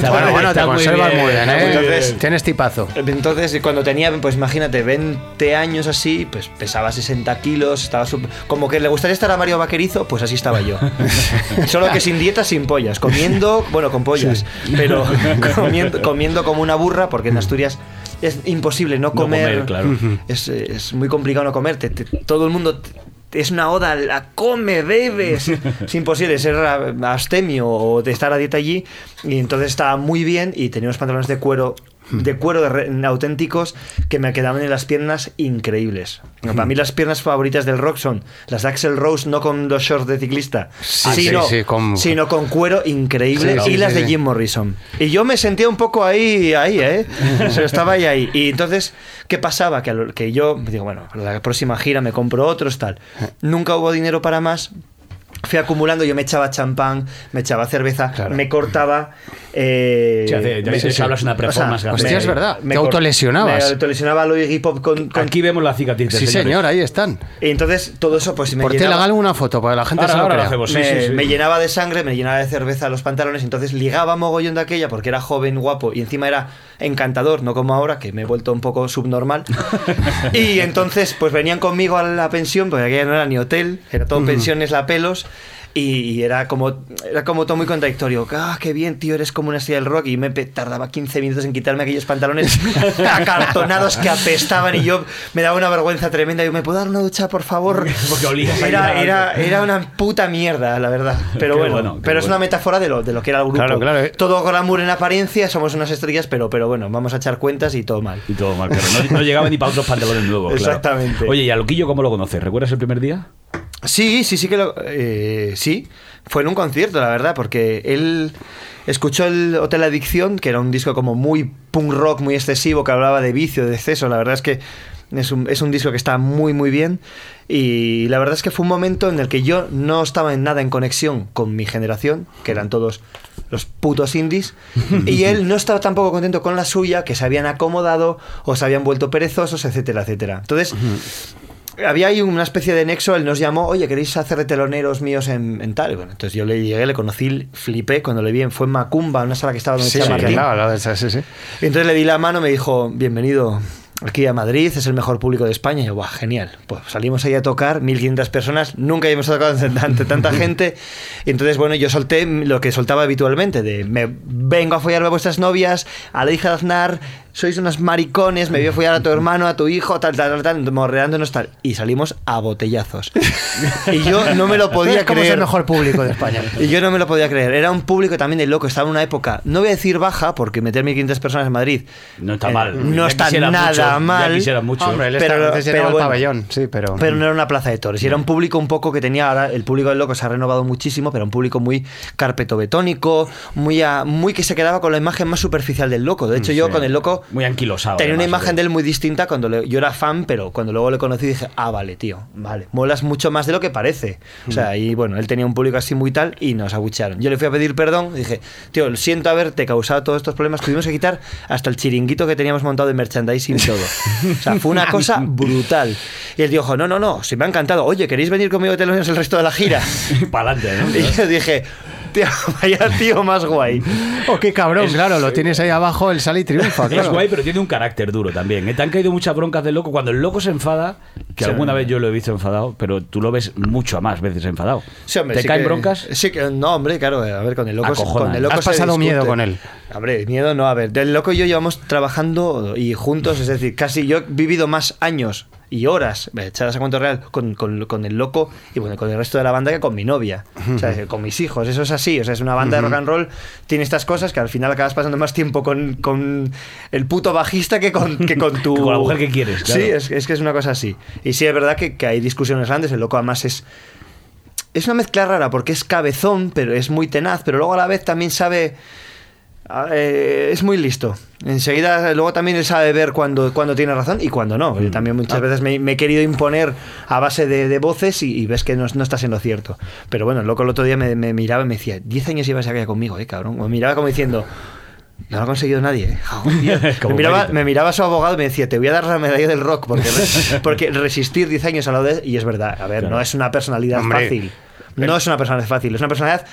Bueno, bueno, te muy conservas bien, muy bien, ¿eh? Tienes tipazo. Entonces, cuando tenía, pues imagínate, 20 años así, pues pesaba 60 kilos, estaba sup- como que le gustaría estar a Mario Vaquerizo, pues así estaba yo. <laughs> Solo que sin dieta, sin pollas, comiendo, bueno, con pollas, pero <laughs> comiendo, comiendo como una burra, porque en Asturias es imposible no No comer. comer, claro. es, es muy complicado no comer. te- te- todo el mundo es una oda la come, bebes. es imposible ser abstemio o de estar a dieta allí. Y entonces estaba muy bien y tenía unos pantalones de cuero de cuero de auténticos que me quedaban en las piernas increíbles. Para mí las piernas favoritas del rock son las de Axel Rose, no con los shorts de ciclista, Sí, sino, sí, sí, con- sino con cuero increíble y las de. Jim Morrison. Y yo me sentía un poco ahí, ahí, ¿eh? <laughs> Estaba ahí, ahí. Y entonces, ¿qué pasaba? Que, que yo digo, bueno, la próxima gira me compro otros, tal. Nunca hubo dinero para más. Fui acumulando, yo me echaba champán, me echaba cerveza, Claro. me cortaba. Eh, ya me- se hablas una performance o sea. Hostia, es verdad, te cor- autolesionabas. Me autolesionaba lo Iggy Pop con, con- Aquí vemos la cicatriz. Sí, señor, ahí están. Y entonces todo eso pues me Por ti llenaba- le hago una foto para que la gente Ahora- se lo ahora lo crea. hacemos. Sí, me, sí, sí. me llenaba de sangre, me llenaba de cerveza los pantalones, entonces ligaba mogollón de aquella porque era joven, guapo y encima era encantador, no como ahora, que me he vuelto un poco subnormal. <laughs> y entonces pues venían conmigo a la pensión, porque aquella no era ni hotel, era todo pensiones la pelos. Y, era como era como todo muy contradictorio. Ah, qué bien, tío, eres como una estrella del rock. Y me tardaba 15 minutos en quitarme aquellos pantalones <laughs> acartonados que apestaban y yo me daba una vergüenza tremenda. Y yo, ¿me puedo dar una ducha, por favor? Porque olías Era, era, era una puta mierda, la verdad. Pero Qué bueno, bueno, pero es bueno. una metáfora de lo, de lo que era el grupo. Claro, claro, eh. Todo glamour en apariencia, somos unas estrellas, pero, pero bueno, vamos a echar cuentas y todo mal. Y todo mal, claro. No, no llegaba ni para otros pantalones nuevos. claro. Exactamente. Oye, ¿y a Loquillo cómo lo conoces? ¿Recuerdas el primer día? Sí, sí, sí que lo. eh, sí, fue en un concierto, la verdad, porque él escuchó el Hotel Adicción, que era un disco como muy punk rock, muy excesivo, que hablaba de vicio, de exceso. La verdad es que es un, es un disco que está muy, muy bien. Y la verdad es que fue un momento en el que yo no estaba en nada en conexión con mi generación, que eran todos los putos indies, <laughs> y él no estaba tampoco contento con la suya, que se habían acomodado o se habían vuelto perezosos, etcétera, etcétera. Entonces, había ahí una especie de nexo, él nos llamó, oye, ¿queréis hacer de teloneros míos en, en tal? Bueno, entonces yo le llegué, le conocí, flipé cuando le vi, en- fue en Macumba, una sala que estaba donde Sí, está sí, Martín. claro, claro, sí, sí, sí. Y entonces le di la mano, me dijo, bienvenido aquí a Madrid, es el mejor público de España. Y yo, guau, genial. Pues salimos ahí a tocar, 1500 personas, nunca habíamos tocado ante tanta <laughs> gente. Y entonces, bueno, yo solté lo que soltaba habitualmente, de me vengo a follarme a vuestras novias, a la hija de Aznar, sois unos maricones, me voy a follar a tu hermano, a tu hijo, tal, tal, tal, tal, morreándonos tal. Y salimos a botellazos. y yo no me lo podía es creer. el mejor público de España. <laughs> Y yo no me lo podía creer. Era un público también de loco. Estaba en una época, no voy a decir baja, porque meter 1.500 personas en Madrid No está eh, mal. No Ya está nada mucho, ya mal. quisiera mucho. Hombre, él Pero- pero, pero el pabellón, sí, pero... Pero no era una plaza de toros. Y era un público un poco que tenía ahora. El público del loco se ha renovado muchísimo, pero un público muy carpetobetónico, muy, a- muy que se quedaba con la imagen más superficial del loco. De hecho, yo Sí. con el loco. Muy anquilosado. Tenía una imagen ¿eh? de él muy distinta cuando le- yo era fan, pero cuando luego le conocí dije, ah, vale, tío, vale, molas mucho más de lo que parece. O sea, y bueno, él tenía un público así muy tal y nos abuchearon. Yo le fui a pedir perdón, dije, tío, siento haberte causado todos estos problemas, tuvimos que quitar hasta el chiringuito que teníamos montado de merchandising y todo. O sea, fue una <laughs> cosa brutal. Y él dijo, no, no, no, se me ha encantado. Oye, ¿queréis venir conmigo a teloneros el resto de la gira? <laughs> Para adelante, ¿no? Y yo dije, <laughs> vaya tío más guay. Oh, qué cabrón, claro, lo tienes ahí abajo, él sale y triunfa, claro. Es guay, pero tiene un carácter duro también. ¿eh? Te han caído muchas broncas del loco. Cuando el loco se enfada, que Sí. alguna vez yo lo he visto enfadado, pero tú lo ves mucho más veces enfadado. Sí, hombre, ¿Te sí caen que- broncas? Sí, que no, hombre, claro, a ver, con el loco, Acojona, con el ¿eh? loco Has se pasado discute. miedo con él. Hombre, miedo no, a ver, del loco y yo llevamos trabajando y juntos, es decir, casi yo he vivido más años y horas, echadas a cuento real, con, con- con el loco y bueno, con el resto de la banda que con mi novia, o sea, con mis hijos, eso es así, o sea, es una banda de rock and roll, tiene estas cosas que al final acabas pasando más tiempo con, con el puto bajista que con, que con <laughs> tu... Con la mujer que quieres, claro. Sí, es, es que es una cosa así. Y sí, es verdad que, que hay discusiones grandes, el loco además es... Es una mezcla rara porque es cabezón, pero es muy tenaz, pero luego a la vez también sabe... a- eh, es muy listo. Enseguida, luego también él sabe ver cuando, cuando tiene razón y cuando no. Yo también muchas veces me, me he querido imponer a base de, de voces y, y ves que no, no está siendo cierto. Pero bueno, el loco el otro día me, me miraba y me decía, 10 años llevas aquí conmigo, eh, cabrón. Me miraba como diciendo... No lo ha conseguido nadie. eh. <laughs> Me, miraba, me miraba su abogado y me decía, te voy a dar la medalla del rock, porque, <laughs> porque resistir 10 años a la de... Y es verdad, a ver, Claro. no es una personalidad Hombre, fácil. No es una personalidad fácil, es una personalidad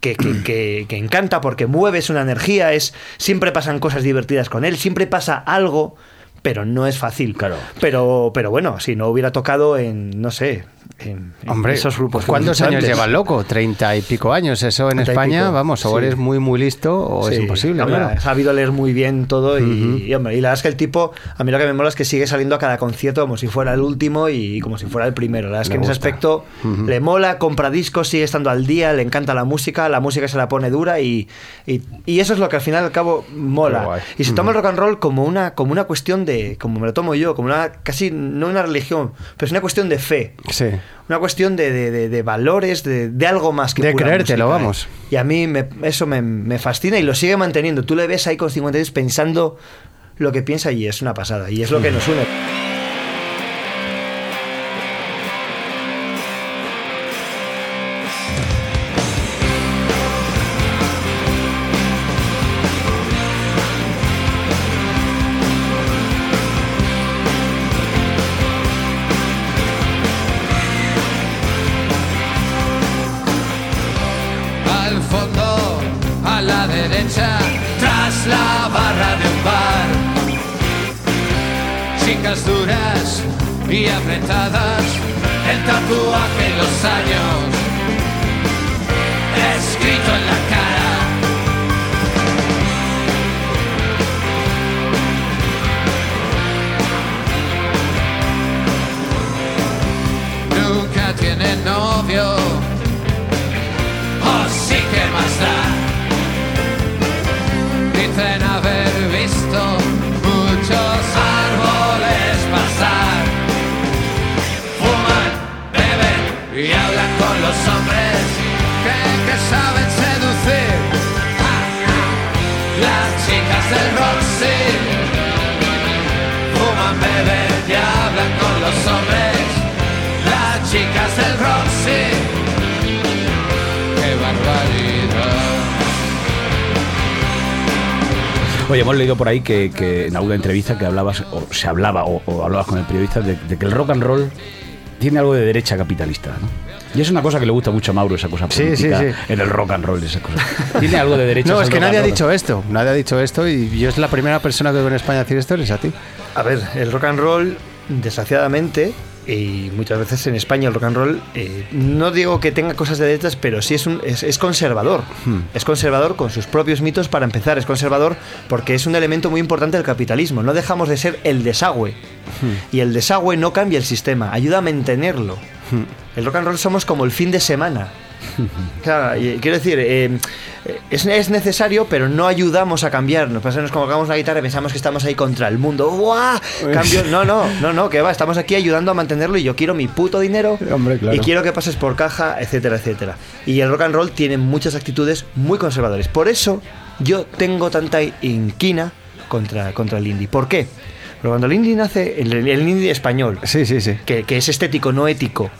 que, que- que- que encanta porque mueve, es una energía, es siempre pasan cosas divertidas con él, siempre pasa algo, pero no es fácil. Claro. Pero, pero bueno, si no hubiera tocado en, no sé, en, en Hombre, esos grupos. que ¿cuántos años lleva el loco? Treinta y pico años. Eso en España, pico, vamos, o sí. eres muy, muy listo o es imposible, hombre, claro. Ha sabido leer muy bien todo y, y, hombre, y la verdad es que el tipo, a mí lo que me mola es que sigue saliendo a cada concierto como si fuera el último y como si fuera el primero. La verdad es Me que en ese aspecto le mola, compra discos, sigue estando al día, le encanta la música, la música se la pone dura y, y, y eso es lo que al final y al cabo mola. Y se toma el rock and roll como una, como una cuestión de, como me lo tomo yo, como una, casi no una religión, pero es una cuestión de fe. Sí. Una cuestión de, de- de- valores, de, de algo más que De pura creértelo, música, ¿eh? vamos. Y a mí me- eso me, me fascina y lo sigue manteniendo. Tú le ves ahí con 50 años pensando lo que piensa y es una pasada. Y es lo que nos une. Chicas del Roxy. ¡Qué barbaridad! Oye, hemos leído por ahí que, que en alguna entrevista que hablabas, o se hablaba, o, o hablabas con el periodista, de, de que el rock and roll tiene algo de derecha capitalista, ¿no? Y es una cosa que le gusta mucho a Mauro, esa cosa Sí, política, sí, sí. en el rock and roll, esa cosa. <laughs> Tiene algo de derecha. No, es que nadie ha dicho esto. Nadie ha dicho esto y yo es la primera persona que veo en España decir esto, es a ti. A ver, el rock and roll, desgraciadamente, y muchas veces en España el rock and roll, eh, no digo que tenga cosas de derechas, pero sí es, un, es, es conservador. Es conservador con sus propios mitos para empezar. Es conservador porque es un elemento muy importante del capitalismo. No dejamos de ser el desagüe. Y el desagüe no cambia el sistema, ayuda a mantenerlo. El rock and roll somos como el fin de semana. <laughs> Claro, y quiero decir, eh, es, es necesario, pero no ayudamos a cambiar. Nos pasa, nos colocamos la guitarra y pensamos que estamos ahí contra el mundo. ¡Buah! Cambio. No, no, no, no, que va, estamos aquí ayudando a mantenerlo y yo quiero mi puto dinero Hombre, claro. y quiero que pases por caja, etcétera, etcétera. Y el rock and roll tiene muchas actitudes muy conservadoras. Por eso yo tengo tanta inquina contra, contra el indie. ¿Por qué? Pero cuando el indie nace, el, el indie español, Sí, sí, sí. que, que es estético, no ético.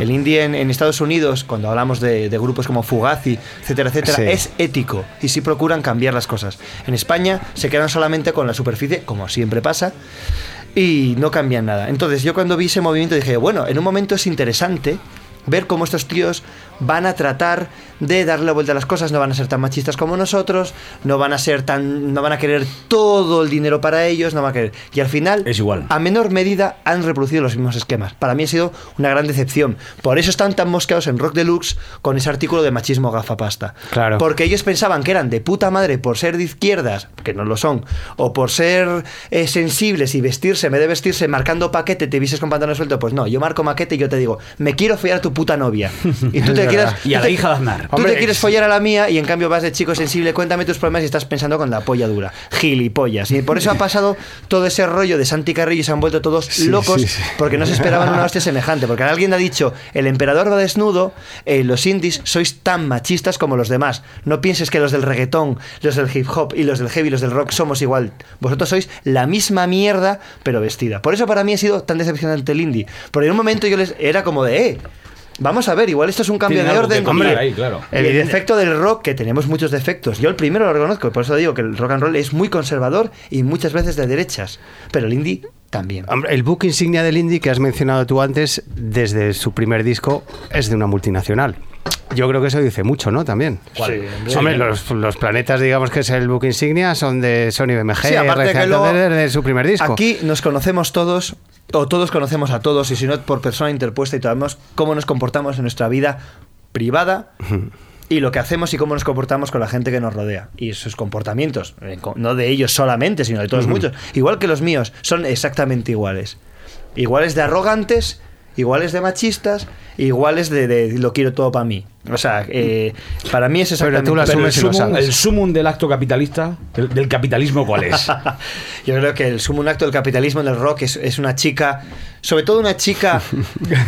El indie en, en Estados Unidos, cuando hablamos de, de grupos como Fugazi, etcétera, etcétera, Sí. es ético y sí procuran cambiar las cosas. En España se quedan solamente con la superficie, como siempre pasa, y no cambian nada. Entonces yo cuando vi ese movimiento dije, bueno, en un momento es interesante ver cómo estos tíos van a tratar de darle la vuelta a las cosas, no van a ser tan machistas como nosotros, no van a ser tan no van a querer todo el dinero para ellos, no van a querer. Y al final Es igual. a menor medida han reproducido los mismos esquemas. Para mí ha sido una gran decepción. Por eso están tan mosqueados en Rock Deluxe con ese artículo de machismo gafapasta. Claro. Porque ellos pensaban que eran de puta madre por ser de izquierdas, que no lo son, o por ser eh, sensibles y vestirse, me de vestirse marcando paquete, te vistes con pantalones sueltos. Pues no, yo marco maquete y yo te digo, me quiero follar a tu puta novia. <laughs> Y tú te Es quieres. Y a la hija de Aznar. Tú te quieres es- follar a la mía y en cambio vas de chico sensible, cuéntame tus problemas y estás pensando con la polla dura. Gilipollas. Y por eso ha <laughs> pasado todo ese rollo de Santi Carrillo y se han vuelto todos Sí, locos sí, sí. porque no se esperaban una hostia <laughs> semejante. Porque alguien ha dicho, el emperador va desnudo, eh, los indies sois tan machistas como los demás. No pienses que los del reggaetón, los del hip hop y los del heavy los del rock somos igual. Vosotros sois la misma mierda, pero vestida. Por eso para mí ha sido tan decepcionante el indie. Porque en un momento yo les era como de, eh, vamos a ver, igual esto es un cambio de orden. ahí, claro. el defecto del rock, que tenemos muchos defectos. Yo el primero lo reconozco, por eso digo que el rock and roll es muy conservador y muchas veces de derechas. Pero el indie también. El book insignia del indie que has mencionado tú antes, desde su primer disco, es de una multinacional. Yo creo que eso dice mucho, ¿no? También. ¿Cuál? Sí, Hombre, los, los planetas, digamos que es el book insignia, son de Sony BMG, Sí, aparte que luego, desde su primer disco. Aquí nos conocemos todos, o todos conocemos a todos, y si no por persona interpuesta, y sabemos cómo nos comportamos en nuestra vida privada y lo que hacemos y cómo nos comportamos con la gente que nos rodea. Y sus comportamientos, co- no de ellos solamente, sino de todos muchos, igual que los míos, son exactamente iguales. Iguales de arrogantes, iguales de machistas, iguales de, de lo quiero todo para mí. O sea, eh, para mí es Pero exactamente tú lo Pero el lo sumum, el sumum del acto capitalista, del, del capitalismo, ¿cuál es? <laughs> Yo creo que el sumo acto del capitalismo en el rock es, es una chica, sobre todo una chica,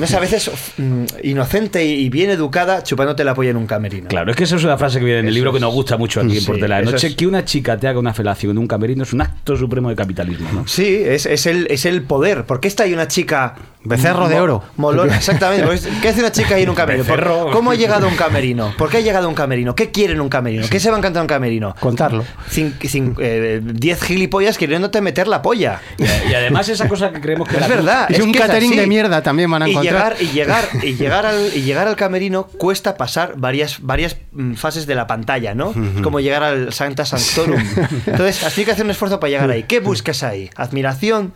no sé, a veces <laughs> mm, inocente y, bien educada, chupándote la polla en un camerino. Claro, es que esa es una frase que viene en el Eso libro que es. nos gusta mucho aquí en Sí, Portela de Noche. es. Que una chica te haga una felación en un camerino es un acto supremo de capitalismo, ¿no? Sí, es, es el, es el poder. ¿Por qué está ahí una chica... Becerro de oro. Molona, <laughs> exactamente. ¿Qué hace una chica ahí en un camerino? ¿Por- Becerro. ¿Cómo ha llegado a un camerino? ¿Por qué ha llegado a un camerino? ¿Qué quiere en un camerino? ¿Qué se va a encantar en un camerino? Contarlo. Cin- cin- eh, diez gilipollas queriéndote meter la polla. Y, y además esa cosa que creemos que Es la- verdad. Y es un es catering así. de mierda también van a y encontrar. llegar y llegar y llegar al y llegar al camerino cuesta pasar varias varias mm, fases de la pantalla, ¿no? Como llegar al Santa Sanctorum. <laughs> Entonces, has tenido que hacer un esfuerzo para llegar ahí. ¿Qué buscas ahí? Admiración.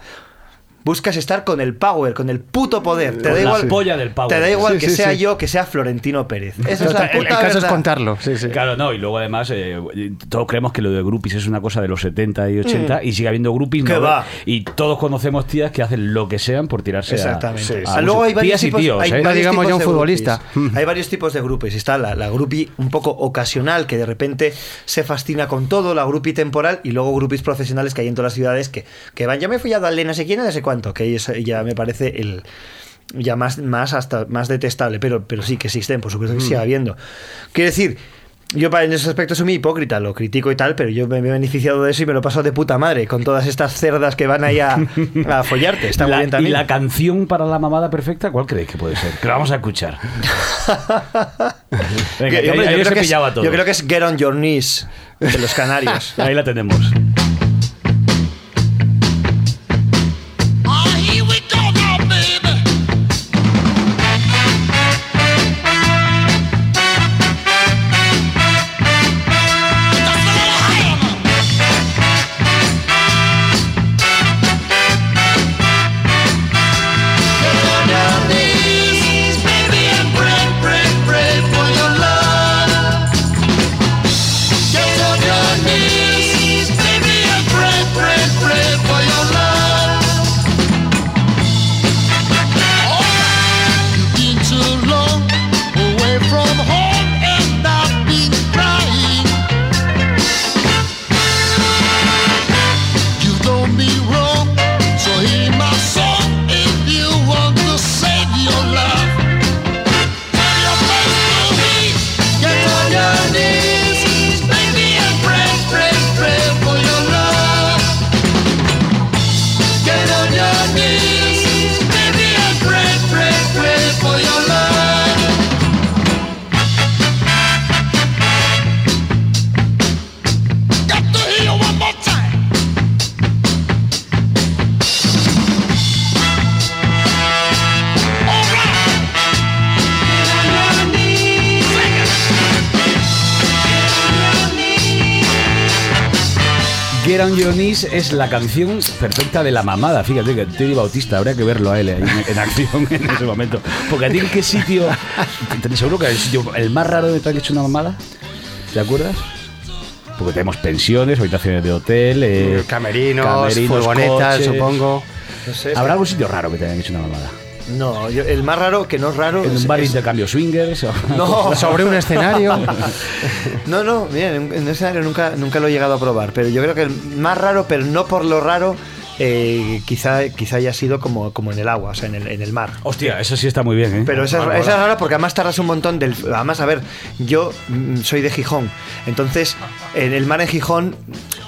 Buscas estar con el power, con el puto poder. Te da la igual, polla del power. Te da igual Sí, que sí, sea sí. yo, que sea Florentino Pérez. Esa es la el, el puta caso es contarlo. Sí, sí. Claro, no, y luego además eh, todos creemos que lo de groupies es una cosa de los 70 y 80 y sigue habiendo groupies Mm. ¿Qué ¿no? va? y todos conocemos tías que hacen lo que sean por tirarse a- Exactamente. Sí, sí. Ah, luego hay varios tías y tipos, tíos, hay ¿eh? Varios digamos tipos ya un de futbolista. groupies. <laughs> Hay varios tipos de groupies. Está la, la groupie un poco ocasional, que de repente se fascina con todo, la groupie temporal, y luego groupies profesionales que hay en todas las ciudades que, que van, ya me he follado al de no sé quién, no sé cuánto, que ahí es- ya me parece el ya más, más hasta más detestable, pero, pero sí que existen, por supuesto que sigue habiendo. Quiero decir, yo en ese aspecto soy muy hipócrita, lo critico y tal, pero yo me, he beneficiado de eso y me lo paso de puta madre con todas estas cerdas que van ahí a, a follarte. Está muy La- bien y también. la canción para la mamada perfecta, ¿cuál creéis que puede ser? Que la vamos a escuchar. <laughs> Venga, Que- hombre, ahí- yo, creo que es, yo creo que es Get on Your Knees de los Canarios. <laughs> Ahí la tenemos. On Your Knees es la canción perfecta de la mamada. Fíjate que Teddy Bautista, habría que verlo a él ahí en, en acción en ese momento. Porque a ti en qué sitio, seguro que el sitio el más raro de te han hecho una mamada, ¿te acuerdas? Porque tenemos pensiones, habitaciones de hotel, eh, Camerinos, camerinos, furgonetas, coches. supongo. No sé, ¿Habrá algún sitio raro que te hayan hecho una mamada? No, yo- el más raro, que no es raro. ¿En es- un bar de es- intercambio swingers? o- <laughs> No, <laughs> Sobre un escenario. <laughs> no, no, bien, en en un escenario nunca, nunca lo he llegado a probar, pero yo creo que el más raro, pero no por lo raro, eh, quizá, quizá haya sido como, como en el agua, o sea, en el, en el mar. Hostia, eso sí está muy bien, ¿eh? Pero esa, es- esa es rara porque además tardas un montón del... Además, a ver, yo mm, soy de Gijón, entonces en el mar en Gijón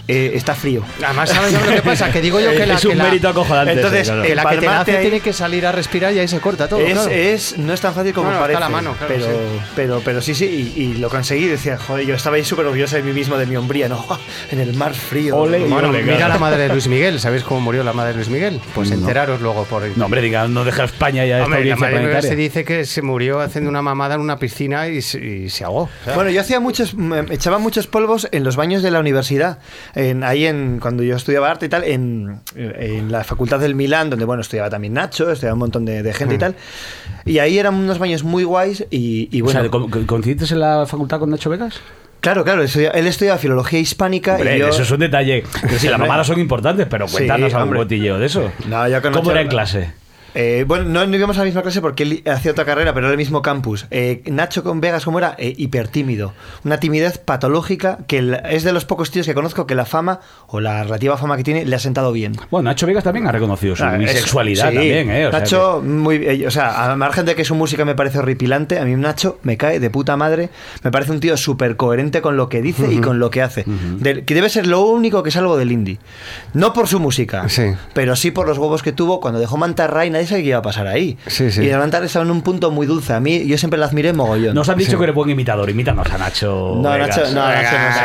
eh, está frío. Además, ¿sabes lo que pasa? Que digo yo <laughs> que la, es que un la- mérito acojonante. Entonces, ese, claro. que la que te nace ahí- tiene que salir a respirar y ahí se corta todo. es, claro. es- no es tan fácil como No, no, está parece. a la mano, claro, pero, sí. pero, pero sí, sí, y, y lo conseguí. Decía, joder, yo estaba ahí súper orgulloso de mí mismo, de mi hombría, ¿no? <laughs> En el mar frío. Ole. Bueno, Ole, mira claro. la madre de Luis Miguel. ¿Sabéis cómo murió la madre de Luis Miguel? Pues No. enteraros luego por No, hombre, diga, no deja a España ya esta Hombre, la audiencia madre Luis planetaria. se dice que se murió haciendo una mamada en una piscina y se, y se ahogó. Bueno, yo hacía muchos, me echaba muchos polvos en los baños de la universidad, en, ahí en cuando yo estudiaba arte y tal, en, en la facultad del Milán, donde bueno estudiaba también Nacho, estudiaba un montón de, de gente y tal, y ahí eran unos baños muy guays y, y O bueno, sea, ¿co- co- ¿coincidiste en la facultad con Nacho Vegas? Claro, claro, él estudiaba filología hispánica Hombre, y yo, eso es un detalle. Que sí, las mamadas son importantes, pero Sí, cuéntanos algún hombre. cotilleo de eso. No, yo con ¿Cómo era en clase? Eh, bueno, no, no íbamos a la misma clase porque él hacía otra carrera, pero era el mismo campus. Eh, Nacho con Vegas, ¿cómo era? Eh, hipertímido. Una timidez patológica que el- es de los pocos tíos que conozco que la fama o la relativa fama que tiene le ha sentado bien. Bueno, Nacho Vegas también ha reconocido su Ah, bisexualidad sí. también, ¿eh? O sea Nacho, muy, eh, o sea, a margen de que su música me parece horripilante, a mí Nacho me cae de puta madre. Me parece un tío súper coherente con lo que dice y con lo que hace. Del- que debe ser lo único que salvo del indie. No por su música, Sí. pero sí por los huevos que tuvo cuando dejó Mantarray. Nadie nadie sabe qué iba a pasar ahí. Sí, sí. Y Atlanta estaba en un punto muy dulce. A mí, yo siempre la admiré mogollón. Nos han dicho que eres buen imitador. Imítanos a Nacho. No, Vegas. Nacho- no, Nacho no sé.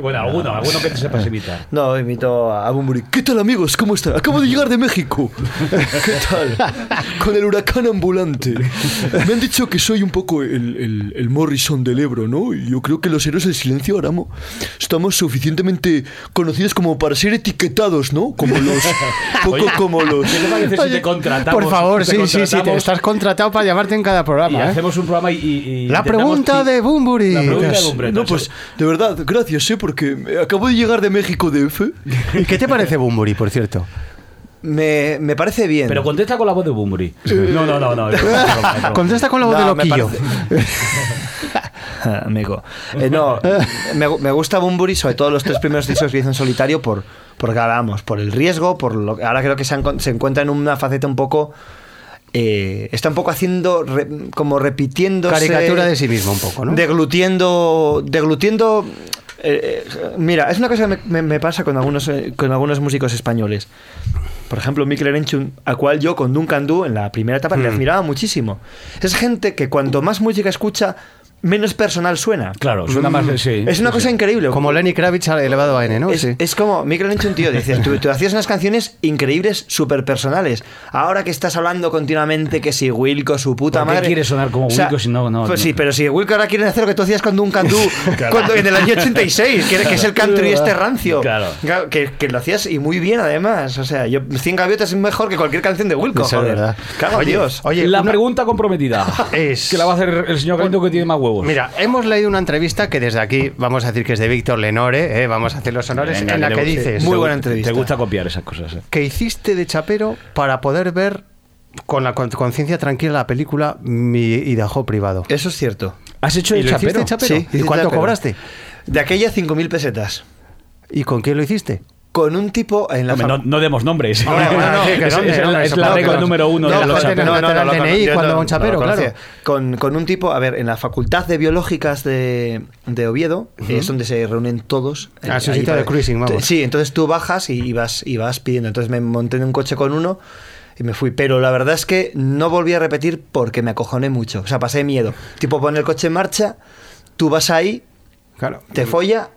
Bueno, alguno, alguno que te sepas imitar. No, invito a Bumburi. ¿Qué tal, amigos? ¿Cómo están? Acabo de llegar de México. <laughs> ¿Qué tal? Con el huracán ambulante. Me han dicho que soy un poco el, el- el Morrison del Ebro, ¿no? Y yo creo que los héroes del silencio ahora mo- estamos suficientemente conocidos como para ser etiquetados, ¿no? Como los. <laughs> poco como ¿Qué te parece si Oye, te contratamos? Por favor, sí, sí, sí, te estás contratado para llamarte en cada Y programa. ¿eh? hacemos un programa y. y- y La pregunta de Bumburi. La pregunta de Bumburi. No, pues, de verdad, gracias, ¿eh? Porque acabo de llegar de México DF. ¿Y qué te parece Bumburi, por cierto? Me, me parece bien. Pero contesta con la voz de Bumburi. No, no, no, no. broma, es broma. Contesta con la voz No, de me loquillo. <laughs> <laughs> Amigo. Eh, no, me, me gusta Bumburi, sobre todo los tres primeros discos que hizo en solitario, por, porque ahora vamos, por el riesgo, por lo ahora creo que se, han- se encuentra en una faceta un poco. eh, está un poco haciendo, re- como repitiendo. Caricatura de sí mismo un poco, ¿no? Deglutiendo. Deglutiendo. eh, mira, es una cosa que me, pasa con algunos, con algunos músicos españoles. Por ejemplo, Mikel Erenchun, a cual yo con Duncan Du en la primera etapa le Hmm. admiraba muchísimo. Es gente que cuanto más música escucha, menos personal suena. Claro, suena más. Sí, Es una sí, cosa sí. increíble. Como Lenny Kravitz elevado a N, ¿no? Es, Sí. es como Mikel Erenchun, tío, dices, tú, tú hacías unas canciones increíbles, súper personales. Ahora que estás hablando continuamente que si Wilco, su puta ¿Por qué madre. quieres sonar como Wilco si no- no- Pues no? sí, pero si Wilco ahora quiere hacer lo que tú hacías con Duncan Du <laughs> cuando, en el año 86, que, que es el country <laughs> este rancio. Claro. Que, que lo hacías y muy bien además. O sea, yo 100 gaviotas es mejor que cualquier canción de Wilco. Eso es joder. verdad. Cago en Dios. Oye, la una- pregunta comprometida. <laughs> Es- Que la va a hacer el señor Galindo que tiene más huevos. Mira, hemos leído una entrevista que desde aquí vamos a decir que es de Víctor Lenore, ¿eh? vamos a hacer los honores, Venga, en la que dices Muy buena entrevista. Te gusta copiar esas cosas. eh. que hiciste de chapero para poder ver con la con- conciencia tranquila la película Mi Idaho privado. Eso es cierto. ¿Has hecho ¿Y el chapero? chapero? Sí, ¿Y cuánto chapero. cobraste? De aquella 5.000 pesetas. ¿Y con quién lo hiciste? Con un tipo en la Hombre, no, no demos nombres. Bueno, <laughs> bueno, sí, que Es- es, es la regla número uno No, de los chaperos. no, no, no, DNI cuando un chapero, claro. Con, con un tipo, a ver, en la Facultad de Biológicas de, de Oviedo, es donde se reúnen todos. Ah, es un Ahí sitio de cruising, vamos. Sí, entonces tú bajas y, y vas, y vas pidiendo. Entonces me monté en un coche con uno y me fui. Pero la verdad es que no volví a repetir porque me acojoné mucho. O sea, pasé miedo. Tipo, pone el coche en marcha, tú vas ahí, Claro. te folla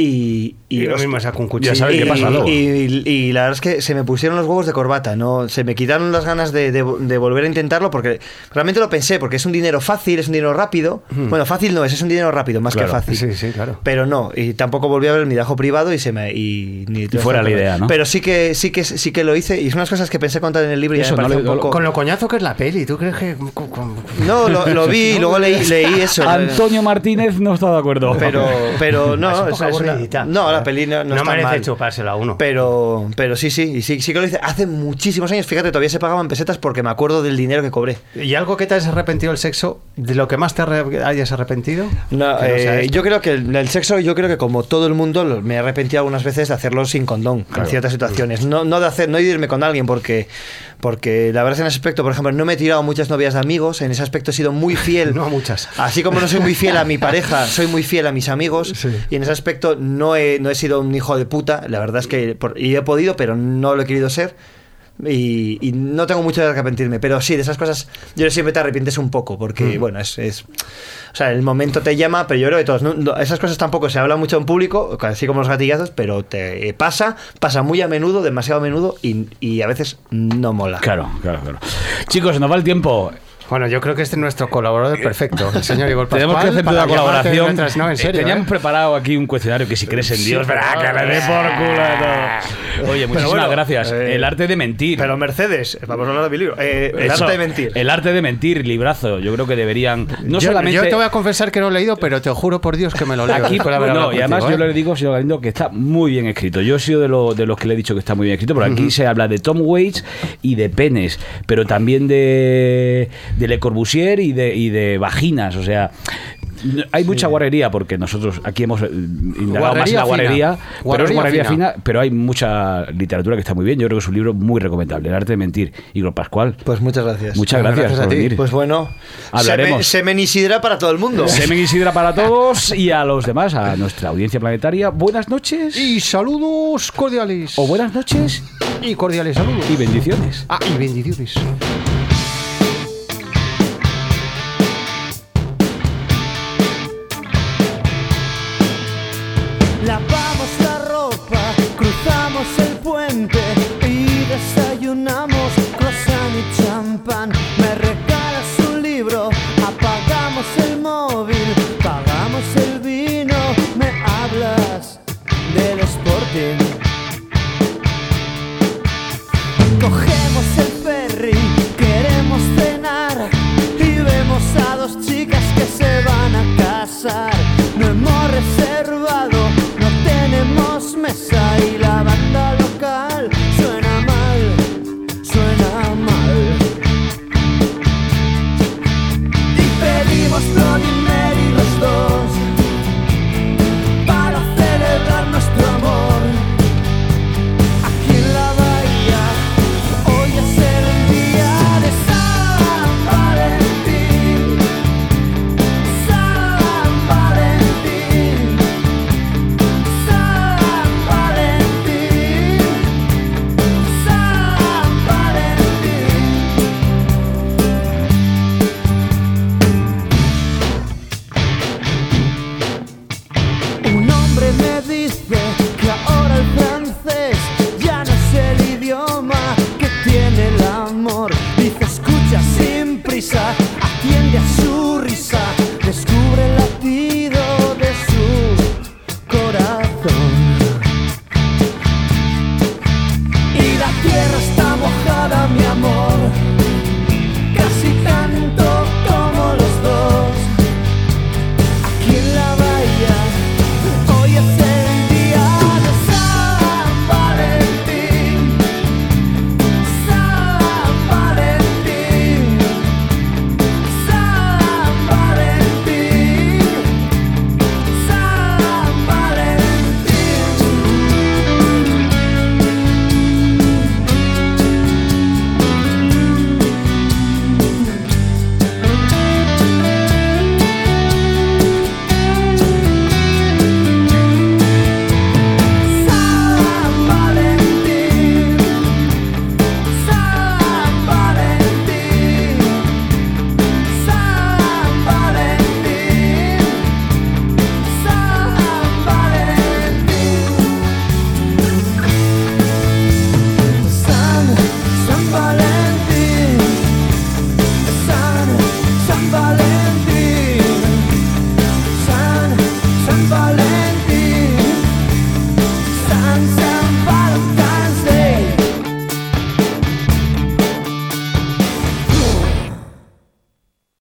y... Y lo os- mismo saca un cuchillo. Ya sabes qué y, pasa luego. y- y la verdad es que se me pusieron los huevos de corbata, no se me quitaron las ganas de, de- de volver a intentarlo porque realmente lo pensé, porque es un dinero fácil, es un dinero rápido. Bueno, fácil no es, es un dinero rápido, más Claro, que fácil. sí, sí, claro. Pero no, y tampoco volví a ver el midajo privado y se me y, ni fuera la idea, ¿no? Pero sí que sí que sí que lo hice y son unas cosas que pensé contar en el libro y ya me no un poco Con lo coñazo que es la peli, ¿tú crees que...? No, lo, lo vi y <laughs> luego leí, leí eso. Antonio Martínez no está de acuerdo. pero pero no, Es un es- no, la peli no, no, No merece mal. chupársela a uno. Pero, pero sí, sí, y sí, sí que lo hice hace muchísimos años. Fíjate, todavía se pagaban pesetas porque me acuerdo del dinero que cobré. ¿Y algo que te has arrepentido del sexo? ¿De lo que más te hayas arrepentido? No, eh, yo creo que el, el sexo, yo creo que como todo el mundo, me he arrepentido algunas veces de hacerlo sin condón en ciertas situaciones. No, no de hacer, no de irme con alguien porque, porque la verdad es que en ese aspecto, por ejemplo, no me he tirado muchas novias de amigos. En ese aspecto he sido muy <laughs> fiel. No a muchas. Así como no soy muy fiel a mi <laughs> pareja, soy muy fiel a mis amigos. Sí. Y en ese aspecto no he, no he sido un hijo de puta. La verdad es que por- y he podido, pero no lo he querido ser. Y, y no tengo mucho de arrepentirme, pero sí, de esas cosas yo siempre te arrepientes un poco, porque Mm. bueno, es, es- O sea, el momento te llama, pero yo creo que todos. no- no, esas cosas tampoco se habla mucho en público, así como los gatillazos, pero te pasa, pasa muy a menudo, demasiado a menudo, y, y a veces no mola. Claro, claro, claro. Chicos, nos va el tiempo. Bueno, yo creo que este es nuestro colaborador perfecto, el señor Igor Pascual. <laughs> Tenemos que hacer una colaboración. mientras- no, en Eh. Teníamos ¿eh? preparado aquí un cuestionario que si crees en Sí, Dios, verá, que le dé por culo. Oye, muchísimas bueno, gracias. eh, el arte de mentir. Pero Mercedes, vamos a hablar de mi libro. eh, el Eso, arte de mentir. El arte de mentir, librazo. Yo creo que deberían. No yo, solamente. yo te voy a confesar que no lo he leído, pero te juro por Dios que me lo leo. Aquí, no, hablado y además yo ¿eh? le digo, señor Galindo, que está muy bien escrito. Yo he sido de, lo- de los que le he dicho que está muy bien escrito, pero aquí se habla de Tom Waits y de penes, pero también de, de Le Corbusier y de, y de vaginas, o sea... Hay mucha guarrería porque nosotros aquí hemos eh, indagado más en la Guarrería fina. pero es Guarrería fina. fina, pero hay mucha literatura que está muy bien. Yo creo que es un libro muy recomendable, El arte de mentir. Igor Pascual, Pues muchas gracias. muchas gracias, gracias a por ti. venir. Pues bueno, Hablaremos. Semen, semen y sidra para todo el mundo. Semen <laughs> y sidra para todos y a los demás, a nuestra audiencia planetaria. Buenas noches. Y saludos cordiales. O buenas noches Y cordiales saludos. Y bendiciones. Ah, y bendiciones.